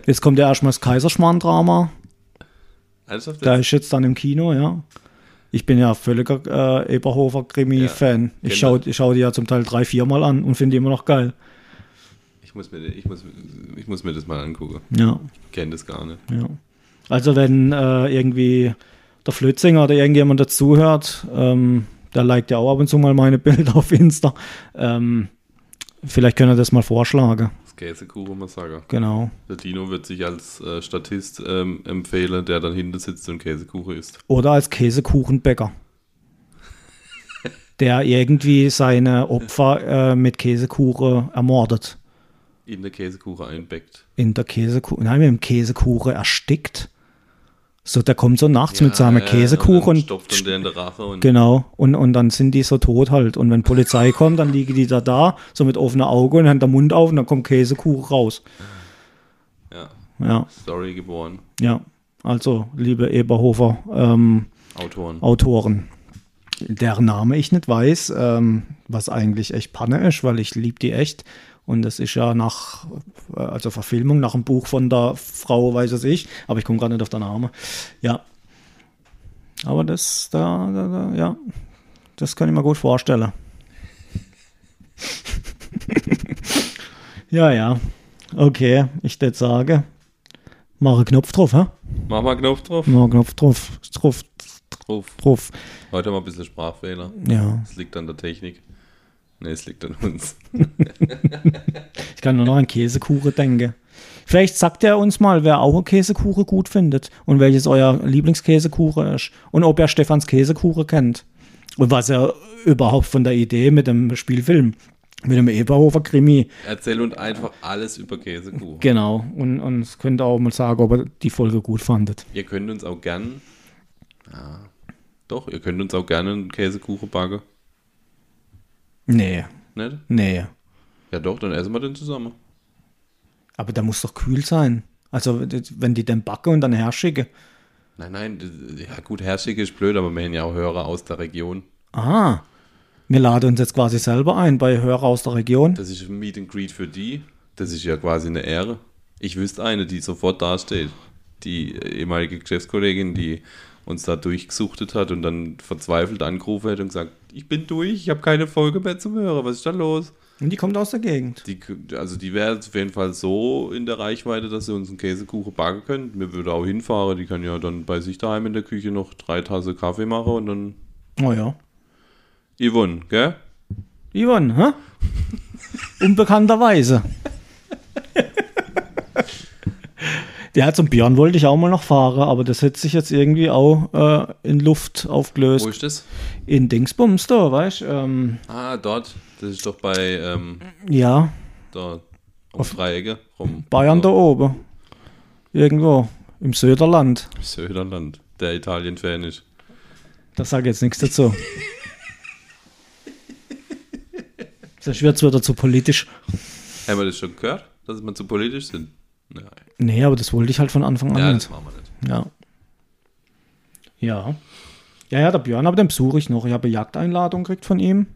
[SPEAKER 2] Jetzt kommt ja erstmal das Kaiserschmarrn-Drama. Da ist jetzt dann im Kino, ja. Ich bin ja völliger äh, Eberhofer Krimi-Fan. ich
[SPEAKER 1] kenn
[SPEAKER 2] schaue ich schau die ja zum Teil drei, viermal an und finde die immer noch geil.
[SPEAKER 1] Ich, muss mir, ich, muss, ich muss mir das mal angucken.
[SPEAKER 2] Ja,
[SPEAKER 1] Ich kenne das gar nicht.
[SPEAKER 2] ja. Also wenn äh, irgendwie der Flötzinger oder irgendjemand dazuhört, ähm, der liked ja auch ab und zu mal meine Bilder auf Insta. Ähm, vielleicht können wir das mal vorschlagen.
[SPEAKER 1] Das Käsekuchen-Massaker.
[SPEAKER 2] Genau.
[SPEAKER 1] Der Dino wird sich als äh, Statist ähm, empfehlen, der dann hinten sitzt und Käsekuchen isst.
[SPEAKER 2] Oder als Käsekuchenbäcker. der irgendwie seine Opfer äh, mit Käsekuchen ermordet.
[SPEAKER 1] In der Käsekuchen einbeckt.
[SPEAKER 2] In der Käsekuchen, nein, mit dem Käsekuchen erstickt. So, der kommt so nachts mit seinem
[SPEAKER 1] Ja,
[SPEAKER 2] Käsekuchen
[SPEAKER 1] und dann
[SPEAKER 2] und
[SPEAKER 1] der in der Rache und
[SPEAKER 2] Genau, und, und dann sind die so tot halt. Und wenn Polizei kommt, dann liegen die da da, so mit offener Auge und haben den Mund auf und dann kommt Käsekuchen raus.
[SPEAKER 1] ja,
[SPEAKER 2] Ja,
[SPEAKER 1] Story geboren.
[SPEAKER 2] ja. Also, liebe Eberhofer ähm,
[SPEAKER 1] Autoren.
[SPEAKER 2] Autoren, deren Name ich nicht weiß, ähm, was eigentlich echt Panne ist, weil ich liebe die echt. Und das ist ja nach, äh, also Verfilmung nach einem Buch von der Frau, weiß es ich, aber ich komme gerade nicht auf den Namen. Ja. Aber das, da, da, da, ja, das kann ich mir gut vorstellen. ja, ja. Okay, ich würde sagen, mache Knopf drauf, hä?
[SPEAKER 1] Mach mal Knopf drauf.
[SPEAKER 2] Mache Knopf drauf, drauf,
[SPEAKER 1] drauf. Heute haben wir ein bisschen Sprachfehler.
[SPEAKER 2] Ja.
[SPEAKER 1] Es liegt an der Technik. Ne, es liegt an uns.
[SPEAKER 2] Ich kann nur noch an Käsekuchen denken. Vielleicht sagt er uns mal, wer auch einen Käsekuchen gut findet und welches euer Lieblingskäsekuchen ist und ob er Stefans Käsekuchen kennt. Und was er überhaupt von der Idee mit dem Spielfilm, mit dem Eberhofer Krimi,
[SPEAKER 1] Erzähl uns einfach alles über Käsekuchen.
[SPEAKER 2] genau. Und, und es könnt auch mal sagen, ob er die Folge gut fandet.
[SPEAKER 1] Ihr könnt uns auch gern. Ja, doch, ihr könnt uns auch gerne einen Käsekuchen backen.
[SPEAKER 2] Nee,
[SPEAKER 1] Nicht?
[SPEAKER 2] nee.
[SPEAKER 1] Ja, doch, dann essen wir den zusammen.
[SPEAKER 2] Aber der muss doch kühl sein. Also, wenn die den backen und dann herschicken.
[SPEAKER 1] Nein, nein, ja gut, Herrschig ist blöd, aber wir haben ja auch Hörer aus der Region.
[SPEAKER 2] Ah, wir laden uns jetzt quasi selber ein bei Hörer aus der Region.
[SPEAKER 1] Das ist ein Meet and Greet für die. Das ist ja quasi eine Ehre. Ich wüsste eine, die sofort dasteht. Die ehemalige Geschäftskollegin, die uns da durchgesuchtet hat und dann verzweifelt angerufen hat und gesagt, ich bin durch, ich habe keine Folge mehr zum Hören, was ist da los?
[SPEAKER 2] Und die kommt aus der Gegend.
[SPEAKER 1] Die, also die wäre auf jeden Fall so in der Reichweite, dass sie uns einen Käsekuchen backen können. Mir würde auch hinfahren, die kann ja dann bei sich daheim in der Küche noch drei Tasse Kaffee machen und dann
[SPEAKER 2] Oh ja.
[SPEAKER 1] Yvonne, gell?
[SPEAKER 2] Yvonne, hä? Unbekannterweise. Ja, zum Björn wollte ich auch mal noch fahren, aber das hat sich jetzt irgendwie auch äh, in Luft aufgelöst.
[SPEAKER 1] Wo ist das?
[SPEAKER 2] In Dingsbums da, weißt du? Ähm,
[SPEAKER 1] Ah, dort. Das ist doch bei ähm,
[SPEAKER 2] ja,
[SPEAKER 1] da auf Dreiecke rum.
[SPEAKER 2] Bayern
[SPEAKER 1] da
[SPEAKER 2] oben. Irgendwo. Im Söderland.
[SPEAKER 1] Söderland, der Italien-Fan ist.
[SPEAKER 2] Da sage ich jetzt nichts dazu. Das wird wieder zu politisch.
[SPEAKER 1] Haben wir das schon gehört, dass wir zu politisch sind? Nein.
[SPEAKER 2] Nee, aber das wollte ich halt von Anfang an
[SPEAKER 1] Ja,
[SPEAKER 2] nicht.
[SPEAKER 1] das machen wir nicht.
[SPEAKER 2] Ja. Ja. Ja, ja, der Björn, aber den besuche ich noch. Ich habe eine Jagdeinladung gekriegt von ihm.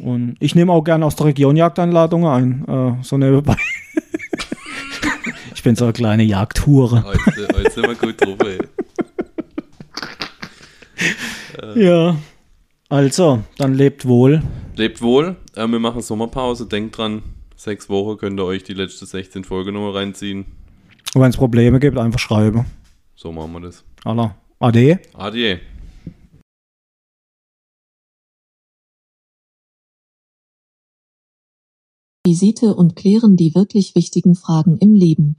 [SPEAKER 2] Und ich nehme auch gerne aus der Region Jagdeinladungen ein. Äh, so nebenbei. ich bin so eine kleine Jagdhure.
[SPEAKER 1] Heute, heute sind wir gut drauf, ey.
[SPEAKER 2] Ja. Also, dann lebt wohl.
[SPEAKER 1] Lebt wohl. Äh, wir machen Sommerpause. Denkt dran, sechs Wochen könnt ihr euch die letzte 16 Folge nochmal reinziehen.
[SPEAKER 2] Und wenn es Probleme gibt, einfach schreiben.
[SPEAKER 1] So machen wir das.
[SPEAKER 2] Allah. Ade.
[SPEAKER 1] Adieu.
[SPEAKER 3] Visite und klären die wirklich wichtigen Fragen im Leben.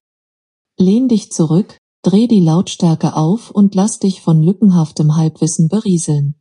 [SPEAKER 3] Lehn dich zurück, dreh die Lautstärke auf und lass dich von lückenhaftem Halbwissen berieseln.